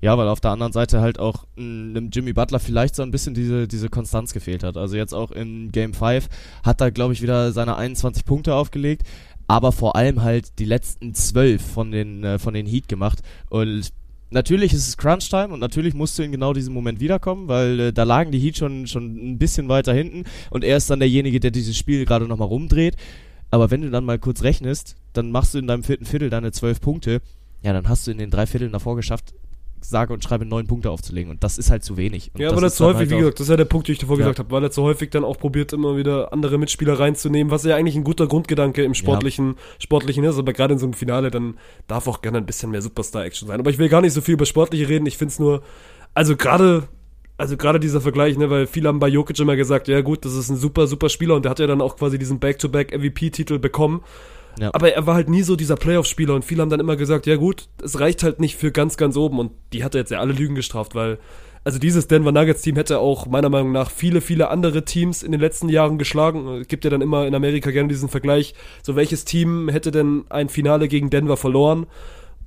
ja, weil auf der anderen Seite halt auch mh, einem Jimmy Butler vielleicht so ein bisschen diese, diese Konstanz gefehlt hat. Also jetzt auch in Game 5 hat er, glaube ich, wieder seine 21 Punkte aufgelegt, aber vor allem halt die letzten 12 von den, äh, von den Heat gemacht. Und natürlich ist es Crunch-Time und natürlich musst du in genau diesem Moment wiederkommen, weil äh, da lagen die Heat schon, schon ein bisschen weiter hinten und er ist dann derjenige, der dieses Spiel gerade nochmal rumdreht. Aber wenn du dann mal kurz rechnest, dann machst du in deinem vierten Viertel deine 12 Punkte. Ja, dann hast du in den drei Vierteln davor geschafft, sage und schreibe neun Punkte aufzulegen. Und das ist halt zu wenig. Und Ja, das weil er ist zu dann häufig, halt wie gesagt, das ist ja der Punkt, den ich davor Ja. gesagt habe, weil er zu häufig dann auch probiert, immer wieder andere Mitspieler reinzunehmen, was ja eigentlich ein guter Grundgedanke im sportlichen, sportlichen ist, aber gerade in so einem Finale, dann darf auch gerne ein bisschen mehr Superstar-Action sein. Aber ich will gar nicht so viel über Sportliche reden, ich finde es nur, also gerade, also gerade dieser Vergleich, ne, weil viele haben bei Jokic immer gesagt, ja gut, das ist ein super, super Spieler und der hat ja dann auch quasi diesen Back-to-Back-MVP-Titel bekommen. Ja. Aber er war halt nie so dieser Playoff-Spieler und viele haben dann immer gesagt, ja gut, es reicht halt nicht für ganz, ganz oben und die hat er jetzt ja alle Lügen gestraft, weil also dieses Denver Nuggets Team hätte auch meiner Meinung nach viele, viele andere Teams in den letzten Jahren geschlagen. Es gibt ja dann immer in Amerika gerne diesen Vergleich, so welches Team hätte denn ein Finale gegen Denver verloren?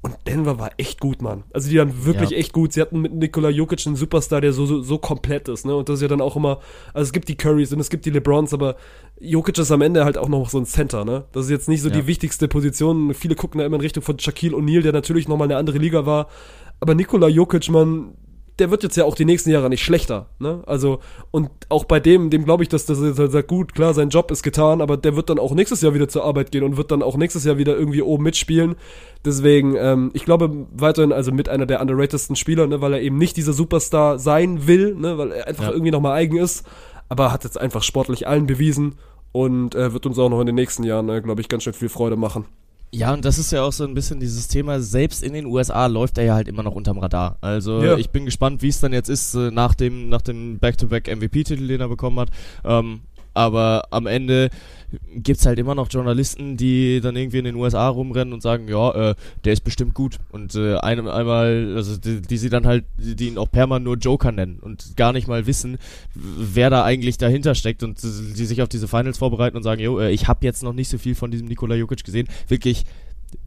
Und Denver war echt gut, Mann. Also die waren wirklich Ja. echt gut. Sie hatten mit Nikola Jokic einen Superstar, der so, so, so komplett ist, ne? Und das ist ja dann auch immer, also es gibt die Currys und es gibt die LeBrons, aber Jokic ist am Ende halt auch noch so ein Center, ne? Das ist jetzt nicht so Ja. die wichtigste Position. Viele gucken da immer in Richtung von Shaquille O'Neal, der natürlich nochmal eine andere Liga war. Aber Nikola Jokic, man, der wird jetzt ja auch die nächsten Jahre nicht schlechter, ne? Also, und auch bei dem, dem glaube ich, dass das jetzt halt sagt, gut, klar, sein Job ist getan, aber der wird dann auch nächstes Jahr wieder zur Arbeit gehen und wird dann auch nächstes Jahr wieder irgendwie oben mitspielen. Deswegen, ähm, ich glaube weiterhin, also mit einer der underratedsten Spieler, ne, weil er eben nicht dieser Superstar sein will, ne, weil er einfach Ja. irgendwie nochmal eigen ist, aber hat jetzt einfach sportlich allen bewiesen und äh, wird uns auch noch in den nächsten Jahren, äh, glaube ich, ganz schön viel Freude machen. Ja, und das ist ja auch so ein bisschen dieses Thema, selbst in den USA läuft er ja halt immer noch unterm Radar. Also Ja. ich bin gespannt, wie es dann jetzt ist äh, nach dem nach dem Back-to-Back MVP-Titel, den er bekommen hat. Ähm, aber am Ende gibt's halt immer noch Journalisten, die dann irgendwie in den USA rumrennen und sagen, ja, äh, der ist bestimmt gut. Und äh, einem einmal, also die, die sie dann halt, die, ihn auch permanent nur Joker nennen und gar nicht mal wissen, wer da eigentlich dahinter steckt und die, die sich auf diese Finals vorbereiten und sagen, jo, äh, ich habe jetzt noch nicht so viel von diesem Nikola Jokic gesehen. Wirklich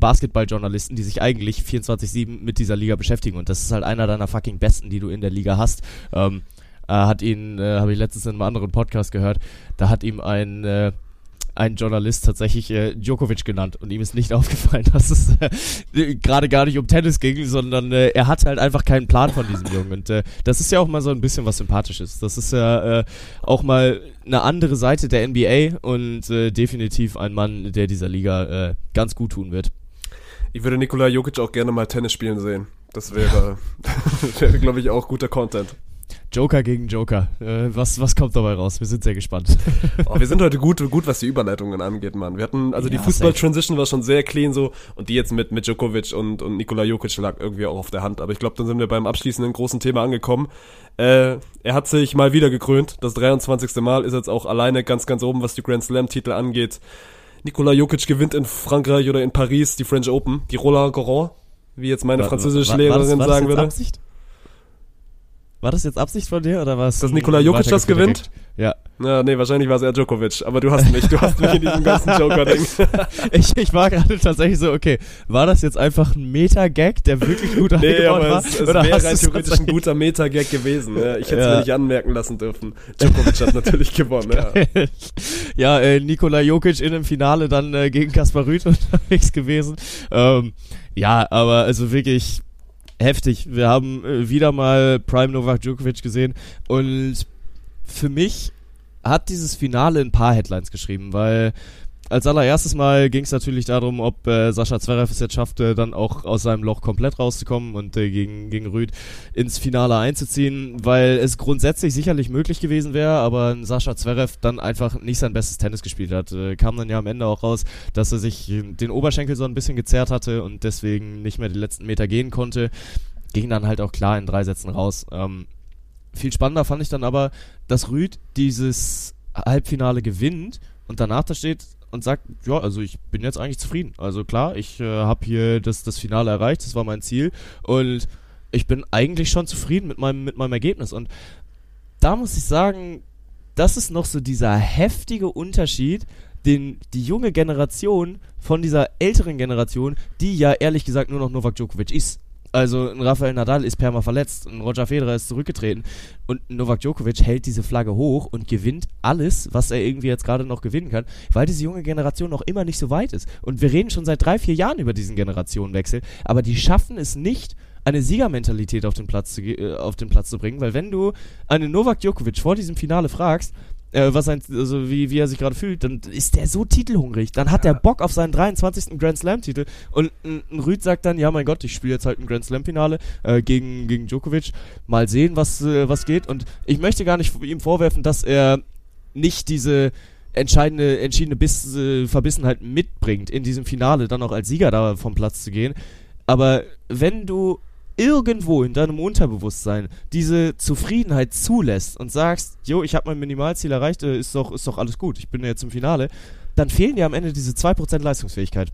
Basketballjournalisten, die sich eigentlich 24-7 mit dieser Liga beschäftigen. Und das ist halt einer deiner fucking Besten, die du in der Liga hast. Ähm, äh, hat ihn, äh, habe ich letztens in einem anderen Podcast gehört, da hat ihm ein, äh, ein Journalist tatsächlich äh, Djokovic genannt und ihm ist nicht aufgefallen, dass es äh, gerade gar nicht um Tennis ging, sondern äh, er hat halt einfach keinen Plan von diesem Jungen und äh, das ist ja auch mal so ein bisschen was Sympathisches. Das ist ja äh, auch mal eine andere Seite der NBA und äh, definitiv ein Mann, der dieser Liga äh, ganz gut tun wird. Ich würde Nikola Jokic auch gerne mal Tennis spielen sehen. Das wäre, wäre glaube ich, auch guter Content. Joker gegen Joker. Äh, was, was kommt dabei raus? Wir sind sehr gespannt. Oh, wir sind heute gut, gut, was die Überleitungen angeht, Mann. Wir hatten, also die Ja, Fußball-Transition war schon sehr clean so und die jetzt mit, mit Djokovic und, und Nikola Jokic lag irgendwie auch auf der Hand. Aber ich glaube, dann sind wir beim abschließenden großen Thema angekommen. Äh, er hat sich mal wieder gekrönt. Das 23. Mal ist jetzt auch alleine ganz, ganz oben, was die Grand Slam-Titel angeht. Nikola Jokic gewinnt in Frankreich oder in Paris die French Open, die Roland Garros, wie jetzt meine französische War- war das- Lehrerin war das sagen würde. Absicht? War das jetzt Absicht von dir oder was? Dass Nikola Jokic das gewinnt? Ja. Ja, nee, wahrscheinlich war es eher Djokovic, aber du hast mich, du hast mich in diesem ganzen Joker-Ding. ich, ich war gerade tatsächlich so, okay, war das jetzt einfach ein Meta-Gag, der wirklich gut nee, eingebaut aber war? Es, es oder wäre rein theoretisch ein guter Meta-Gag gewesen. Ja, ich hätte es Ja. mir nicht anmerken lassen dürfen. Djokovic hat natürlich gewonnen. Ja. ja, äh, Nikola Jokic in dem Finale dann äh, gegen Kaspar Rüth unterwegs gewesen. Ähm, ja, aber also wirklich heftig. Wir haben äh, wieder mal Prime Novak Djokovic gesehen und für mich hat dieses Finale ein paar Headlines geschrieben, weil als allererstes Mal ging es natürlich darum, ob äh, Sascha Zverev es jetzt schaffte, dann auch aus seinem Loch komplett rauszukommen und äh, gegen, gegen Rüd ins Finale einzuziehen, weil es grundsätzlich sicherlich möglich gewesen wäre, aber Sascha Zverev dann einfach nicht sein bestes Tennis gespielt hat. Äh, kam dann ja am Ende auch raus, dass er sich äh, den Oberschenkel so ein bisschen gezerrt hatte und deswegen nicht mehr die letzten Meter gehen konnte. Ging dann halt auch klar in drei Sätzen raus. Ähm, viel spannender fand ich dann aber, dass Rüd dieses Halbfinale gewinnt und danach da steht und sagt, ja, also ich bin jetzt eigentlich zufrieden. Also klar, ich äh, habe hier das, das Finale erreicht, das war mein Ziel und ich bin eigentlich schon zufrieden mit meinem, mit meinem Ergebnis. Und da muss ich sagen, das ist noch so dieser heftige Unterschied, den die junge Generation von dieser älteren Generation, die ja ehrlich gesagt nur noch Novak Djokovic ist. Also ein Rafael Nadal ist perma verletzt, ein Roger Federer ist zurückgetreten und Novak Djokovic hält diese Flagge hoch und gewinnt alles, was er irgendwie jetzt gerade noch gewinnen kann, weil diese junge Generation noch immer nicht so weit ist. Und wir reden schon seit drei, vier Jahren über diesen Generationenwechsel, aber die schaffen es nicht, eine Siegermentalität auf den Platz zu, äh, auf den Platz zu bringen, weil wenn du einen Novak Djokovic vor diesem Finale fragst, äh, was ein, also wie, wie er sich gerade fühlt, dann ist der so titelhungrig. Dann hat er Bock auf seinen 23. Grand Slam-Titel. Und ein, ein Rüd sagt dann, ja mein Gott, ich spiele jetzt halt ein Grand Slam-Finale äh, gegen, gegen Djokovic. Mal sehen, was, äh, was geht. Und ich möchte gar nicht ihm vorwerfen, dass er nicht diese entscheidende, entschiedene Biss, äh, Verbissenheit mitbringt, in diesem Finale dann auch als Sieger da vom Platz zu gehen. Aber wenn du irgendwo in deinem Unterbewusstsein diese Zufriedenheit zulässt und sagst, jo, ich habe mein Minimalziel erreicht, äh, ist doch, ist doch alles gut, ich bin jetzt im Finale, dann fehlen dir am Ende diese 2% Leistungsfähigkeit.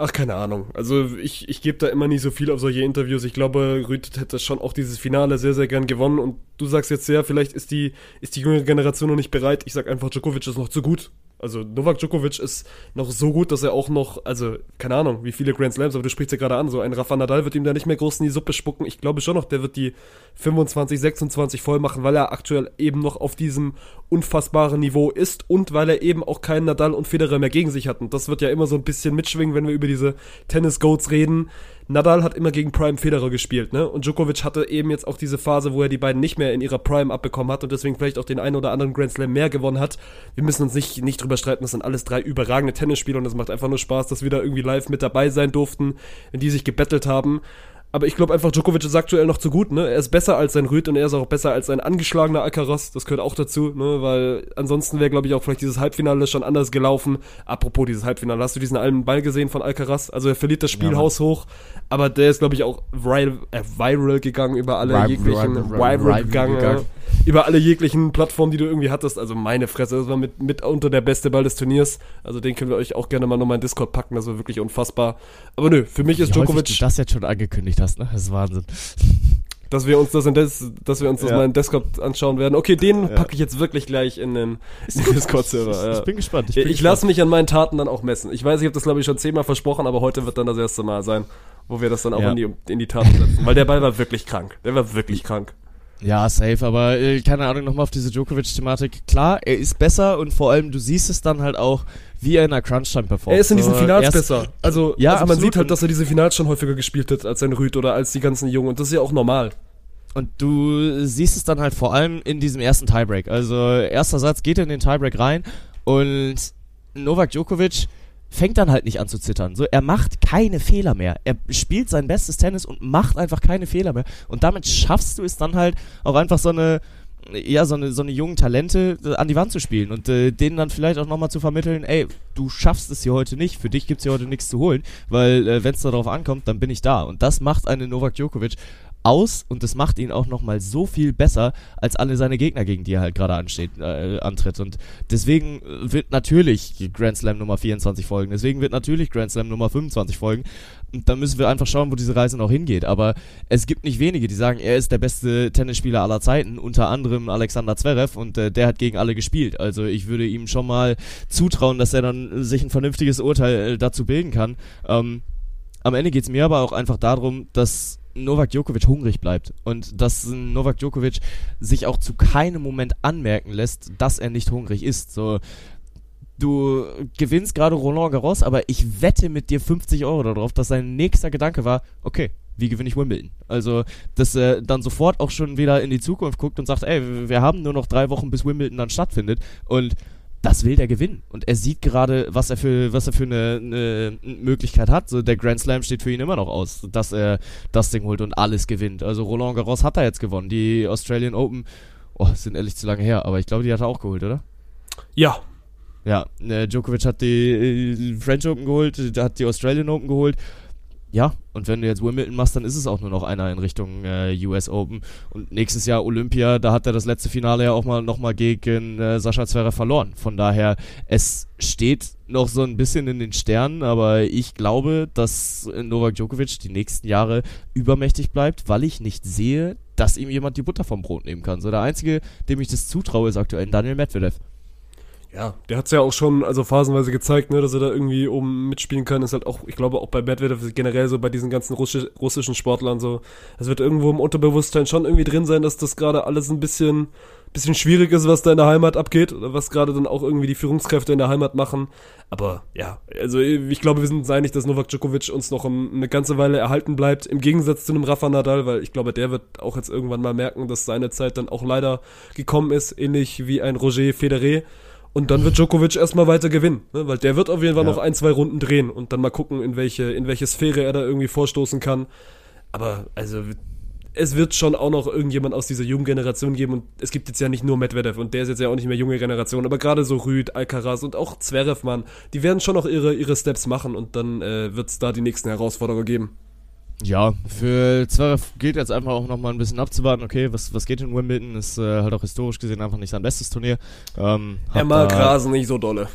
Ach, keine Ahnung. Also ich, ich gebe da immer nicht so viel auf solche Interviews. Ich glaube, Rüd hätte schon auch dieses Finale sehr, sehr gern gewonnen. Und du sagst jetzt ja, vielleicht ist die, ist die junge Generation noch nicht bereit. Ich sag einfach, Djokovic ist noch zu gut. Also Novak Djokovic ist noch so gut, dass er auch noch, also keine Ahnung, wie viele Grand Slams, aber du sprichst ja gerade an, so ein Rafa Nadal wird ihm da nicht mehr groß in die Suppe spucken. Ich glaube schon noch, der wird die 25, 26 voll machen, weil er aktuell eben noch auf diesem unfassbaren Niveau ist und weil er eben auch keinen Nadal und Federer mehr gegen sich hat. Und das wird ja immer so ein bisschen mitschwingen, wenn wir über diese Tennis-Goats reden. Nadal hat immer gegen Prime Federer gespielt, ne? Und Djokovic hatte eben jetzt auch diese Phase, wo er die beiden nicht mehr in ihrer Prime abbekommen hat und deswegen vielleicht auch den einen oder anderen Grand Slam mehr gewonnen hat. Wir müssen uns nicht, nicht drüber streiten, das sind alles drei überragende Tennisspieler und es macht einfach nur Spaß, dass wir da irgendwie live mit dabei sein durften, wenn die sich gebettelt haben. Aber ich glaube einfach, Djokovic ist aktuell noch zu gut, ne? Er ist besser als sein Rüd und er ist auch besser als sein angeschlagener Alcaraz. Das gehört auch dazu, ne? Weil ansonsten wäre, glaube ich, auch vielleicht dieses Halbfinale schon anders gelaufen. Apropos dieses Halbfinale, hast du diesen einen Ball gesehen von Alcaraz? Also er verliert das Spiel Ja, haushoch, aber der ist, glaube ich, auch viral, äh, viral gegangen über alle Viral- jeglichen, viral- viral viral gegangen, gegangen. Über alle jeglichen Plattformen, die du irgendwie hattest. Also meine Fresse, das war mit, mit unter der beste Ball des Turniers. Also den können wir euch auch gerne mal nochmal in Discord packen, das war wirklich unfassbar. Aber nö, für mich ist Wie häufig Djokovic du das jetzt schon angekündigt hast, ne? Das ist Wahnsinn. dass wir uns das in Des, dass wir uns das Ja. mal in Discord anschauen werden. Okay, den Ja. packe ich jetzt wirklich gleich in den, Discord-Server. Ja. Ich bin gespannt. Ich, bin ich lasse mich an meinen Taten dann auch messen. Ich weiß, ich habe das glaube ich schon zehnmal versprochen, aber heute wird dann das erste Mal sein, wo wir das dann auch in, die, in die Taten setzen. Weil der Ball war wirklich krank. Der war wirklich krank. Ja, safe, aber äh, keine Ahnung, nochmal auf diese Djokovic-Thematik. Klar, er ist besser und vor allem, du siehst es dann halt auch, wie er in der Crunch-Time performt. Er ist in diesen Finals erst- besser. Also, Ja, also man sieht halt, dass er diese Finals schon häufiger gespielt hat als sein Rüd oder als die ganzen Jungen. Und das ist ja auch normal. Und du siehst es dann halt vor allem in diesem ersten Tiebreak. Also, erster Satz geht in den Tiebreak rein und Novak Djokovic fängt dann halt nicht an zu zittern. So, er macht keine Fehler mehr. Er spielt sein bestes Tennis und macht einfach keine Fehler mehr. Und damit schaffst du es dann halt auch einfach so eine, ja, so eine, so eine jungen Talente äh, an die Wand zu spielen und äh, denen dann vielleicht auch nochmal zu vermitteln, ey, du schaffst es hier heute nicht, für dich gibt's hier heute nichts zu holen, weil äh, wenn es darauf ankommt, dann bin ich da. Und das macht einen Novak Djokovic aus und das macht ihn auch nochmal so viel besser als alle seine Gegner, gegen die er halt gerade ansteht, äh, antritt. Und deswegen wird natürlich Grand Slam Nummer 24 folgen. Deswegen wird natürlich Grand Slam Nummer 25 folgen. Und dann müssen wir einfach schauen, wo diese Reise noch hingeht. Aber es gibt nicht wenige, die sagen, er ist der beste Tennisspieler aller Zeiten, unter anderem Alexander Zverev und äh, der hat gegen alle gespielt. Also ich würde ihm schon mal zutrauen, dass er dann sich ein vernünftiges Urteil äh, dazu bilden kann. Ähm, am Ende geht es mir aber auch einfach darum, dass Novak Djokovic hungrig bleibt und dass Novak Djokovic sich auch zu keinem Moment anmerken lässt, dass er nicht hungrig ist. So, du gewinnst gerade Roland Garros, aber ich wette mit dir 50 Euro darauf, dass sein nächster Gedanke war, okay, wie gewinne ich Wimbledon? Also, dass er dann sofort auch schon wieder in die Zukunft guckt und sagt, ey, wir haben nur noch drei Wochen, bis Wimbledon dann stattfindet und das will der gewinnen. Und er sieht gerade, was er für, was er für eine, eine Möglichkeit hat. So, der Grand Slam steht für ihn immer noch aus, dass er das Ding holt und alles gewinnt. Also Roland Garros hat er jetzt gewonnen. Die Australian Open, oh, sind ehrlich zu lange her, aber ich glaube, die hat er auch geholt, oder? Ja. Ja, äh, Djokovic hat die äh, French Open geholt, hat die Australian Open geholt. Ja, und wenn du jetzt Wimbledon machst, dann ist es auch nur noch einer in Richtung äh, US Open. Und nächstes Jahr Olympia, da hat er das letzte Finale ja auch mal nochmal gegen äh, Sascha Zverev verloren. Von daher, es steht noch so ein bisschen in den Sternen, aber ich glaube, dass Novak Djokovic die nächsten Jahre übermächtig bleibt, weil ich nicht sehe, dass ihm jemand die Butter vom Brot nehmen kann. So der einzige, dem ich das zutraue, ist aktuell Daniel Medvedev. Ja, der hat's ja auch schon, also phasenweise gezeigt, ne, dass er da irgendwie oben mitspielen kann. Ist halt auch, ich glaube, auch bei Medvedev generell so bei diesen ganzen Russi russischen Sportlern so. Es wird irgendwo im Unterbewusstsein schon irgendwie drin sein, dass das gerade alles ein bisschen, bisschen schwierig ist, was da in der Heimat abgeht. Oder was gerade dann auch irgendwie die Führungskräfte in der Heimat machen. Aber ja, also ich glaube, wir sind uns einig, dass Novak Djokovic uns noch eine ganze Weile erhalten bleibt. Im Gegensatz zu einem Rafa Nadal, weil ich glaube, der wird auch jetzt irgendwann mal merken, dass seine Zeit dann auch leider gekommen ist, ähnlich wie ein Roger Federer. Und dann wird Djokovic erstmal weiter gewinnen, ne? weil der wird auf jeden Fall ja. noch ein, zwei Runden drehen und dann mal gucken, in welche, in welche Sphäre er da irgendwie vorstoßen kann. Aber also es wird schon auch noch irgendjemand aus dieser jungen Generation geben und es gibt jetzt ja nicht nur Medvedev und der ist jetzt ja auch nicht mehr junge Generation, aber gerade so Rüd, Alcaraz und auch Zverev, Mann, die werden schon noch ihre, ihre Steps machen und dann äh, wird es da die nächsten Herausforderungen geben. Ja, für Zverev gilt jetzt einfach auch nochmal ein bisschen abzuwarten, okay, was, was geht in Wimbledon, ist äh, halt auch historisch gesehen einfach nicht sein bestes Turnier. Ähm, er mag Rasen nicht so dolle.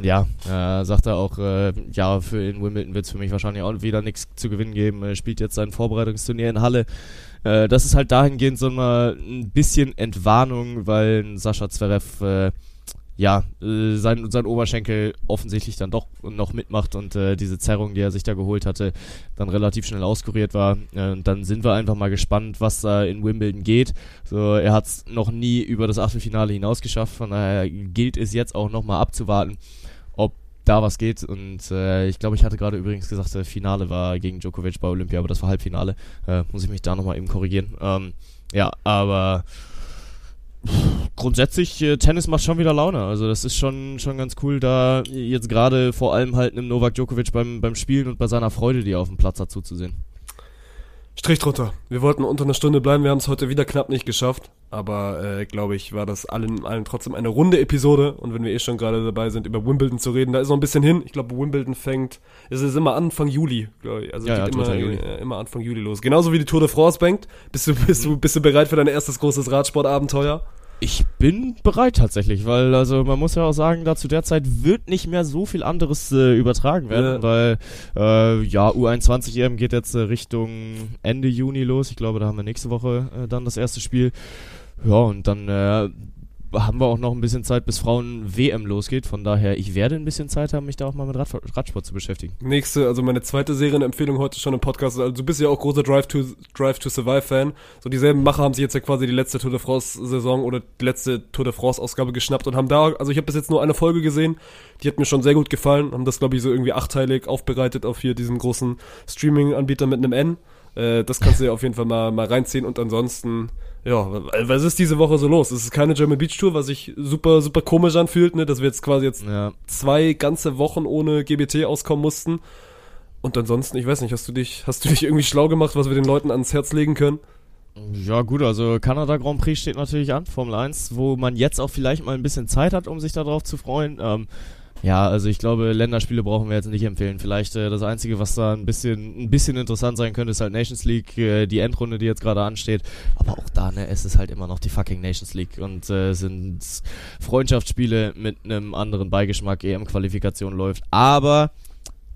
Ja, äh, sagt er auch, äh, ja, für in Wimbledon wird es für mich wahrscheinlich auch wieder nichts zu gewinnen geben. Er spielt jetzt sein Vorbereitungsturnier in Halle. Äh, das ist halt dahingehend so mal ein bisschen Entwarnung, weil Sascha Zverev äh, ja, äh, sein, sein Oberschenkel offensichtlich dann doch noch mitmacht und äh, diese Zerrung, die er sich da geholt hatte, dann relativ schnell auskuriert war. Äh, und dann sind wir einfach mal gespannt, was da in Wimbledon geht. So, er hat es noch nie über das Achtelfinale hinaus geschafft, von daher gilt es jetzt auch nochmal abzuwarten, ob da was geht. Und äh, ich glaube, ich hatte gerade übrigens gesagt, das Finale war gegen Djokovic bei Olympia, aber das war Halbfinale. Äh, muss ich mich da nochmal eben korrigieren. Ähm, ja, aber grundsätzlich, äh, Tennis macht schon wieder Laune. Also das ist schon, schon ganz cool, da jetzt gerade vor allem halt einem Novak Djokovic beim, beim Spielen und bei seiner Freude, die er auf dem Platz hat, zuzusehen. Strich drunter. Wir wollten unter einer Stunde bleiben, wir haben es heute wieder knapp nicht geschafft. Aber äh, glaube ich, war das allen, allen trotzdem eine runde Episode. Und wenn wir eh schon gerade dabei sind, über Wimbledon zu reden, da ist noch ein bisschen hin. Ich glaube, Wimbledon fängt, es ist immer Anfang Juli, glaube ich. Also ja, geht ja, immer, Juli. Äh, immer Anfang Juli los. Genauso wie die Tour de France bangt. Bist du, bist du, bist du bereit für dein erstes großes Radsportabenteuer? Ich bin bereit tatsächlich, weil also man muss ja auch sagen, da zu der Zeit wird nicht mehr so viel anderes äh, übertragen werden, ja. weil äh, ja U21 EM geht jetzt äh, Richtung Ende Juni los. Ich glaube, da haben wir nächste Woche äh, dann das erste Spiel. Ja, und dann äh, haben wir auch noch ein bisschen Zeit, bis Frauen-WM losgeht. Von daher, ich werde ein bisschen Zeit haben, mich da auch mal mit Rad Radsport zu beschäftigen. Nächste, also meine zweite Serienempfehlung heute schon im Podcast. Also du bist ja auch großer Drive to, Drive to Survive-Fan. So dieselben Macher haben sich jetzt ja quasi die letzte Tour de France-Saison oder die letzte Tour de France-Ausgabe geschnappt und haben da, also ich habe bis jetzt nur eine Folge gesehen, die hat mir schon sehr gut gefallen, haben das, glaube ich, so irgendwie achteilig aufbereitet auf hier diesem großen Streaming-Anbieter mit einem N. Äh, das kannst du ja auf jeden Fall mal, mal reinziehen und ansonsten ja, was ist diese Woche so los? Es ist keine German Beach Tour, was sich super, super komisch anfühlt, ne, dass wir jetzt quasi jetzt ja. zwei ganze Wochen ohne GBT auskommen mussten. Und ansonsten, ich weiß nicht, hast du dich, hast du dich irgendwie schlau gemacht, was wir den Leuten ans Herz legen können? Ja, gut, also Kanada Grand Prix steht natürlich an, Formel 1, wo man jetzt auch vielleicht mal ein bisschen Zeit hat, um sich darauf zu freuen. Ähm, Ja, also ich glaube, Länderspiele brauchen wir jetzt nicht empfehlen. Vielleicht äh, das Einzige, was da ein bisschen, ein bisschen interessant sein könnte, ist halt Nations League, äh, die Endrunde, die jetzt gerade ansteht. Aber auch da, ne, es ist halt immer noch die fucking Nations League und äh, sind Freundschaftsspiele mit einem anderen Beigeschmack, EM-Qualifikation läuft. Aber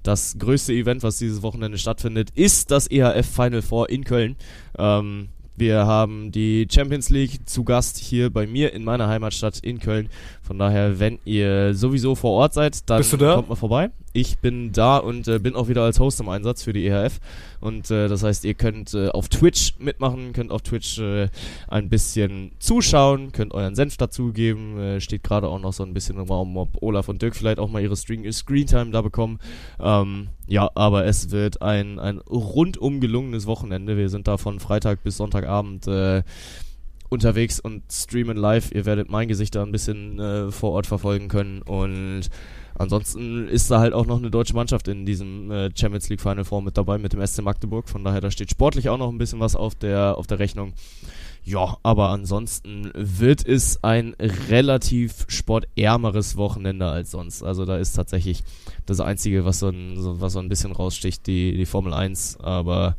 das größte Event, was dieses Wochenende stattfindet, ist das EHF Final Four in Köln. Ähm, wir haben die Champions League zu Gast hier bei mir in meiner Heimatstadt in Köln. Von daher, wenn ihr sowieso vor Ort seid, dann kommt mal vorbei. Ich bin da und äh, bin auch wieder als Host im Einsatz für die EHF. Und äh, das heißt, ihr könnt äh, auf Twitch mitmachen, könnt auf Twitch äh, ein bisschen zuschauen, könnt euren Senf dazugeben. Äh, steht gerade auch noch so ein bisschen im Raum, ob Olaf und Dirk vielleicht auch mal ihre Screen Screentime da bekommen. Ähm, ja, aber es wird ein, ein rundum gelungenes Wochenende. Wir sind da von Freitag bis Sonntagabend äh, unterwegs und streamen live. Ihr werdet mein Gesicht da ein bisschen äh, vor Ort verfolgen können und ansonsten ist da halt auch noch eine deutsche Mannschaft in diesem äh, Champions League Final Four mit dabei mit dem SC Magdeburg. Von daher, da steht sportlich auch noch ein bisschen was auf der, auf der Rechnung. Ja, aber ansonsten wird es ein relativ sportärmeres Wochenende als sonst. Also da ist tatsächlich das Einzige, was so ein, so, was so ein bisschen raussticht, die, die Formel 1. Aber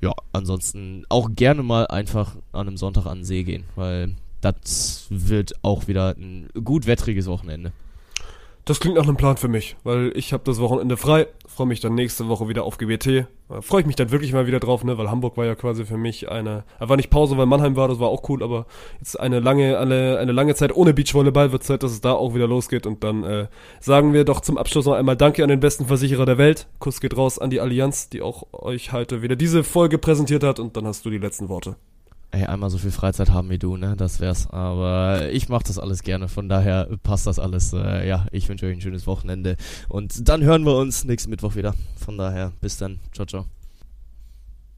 ja, ansonsten auch gerne mal einfach an einem Sonntag an den See gehen, weil das wird auch wieder ein gut wettriges Wochenende. Das klingt nach einem Plan für mich, weil ich habe das Wochenende frei, freue mich dann nächste Woche wieder auf GBT. Freue ich mich dann wirklich mal wieder drauf, ne, weil Hamburg war ja quasi für mich eine, war nicht Pause, weil Mannheim war, das war auch cool, aber jetzt eine lange, eine, eine lange Zeit ohne Beachvolleyball wird Zeit, dass es da auch wieder losgeht und dann äh, sagen wir doch zum Abschluss noch einmal Danke an den besten Versicherer der Welt. Kuss geht raus an die Allianz, die auch euch heute wieder diese Folge präsentiert hat und dann hast du die letzten Worte ey, einmal so viel Freizeit haben wie du, ne? Das wär's. Aber ich mach das alles gerne, von daher passt das alles. Äh, ja, ich wünsche euch ein schönes Wochenende. Und dann hören wir uns nächsten Mittwoch wieder. Von daher, bis dann. Ciao, ciao.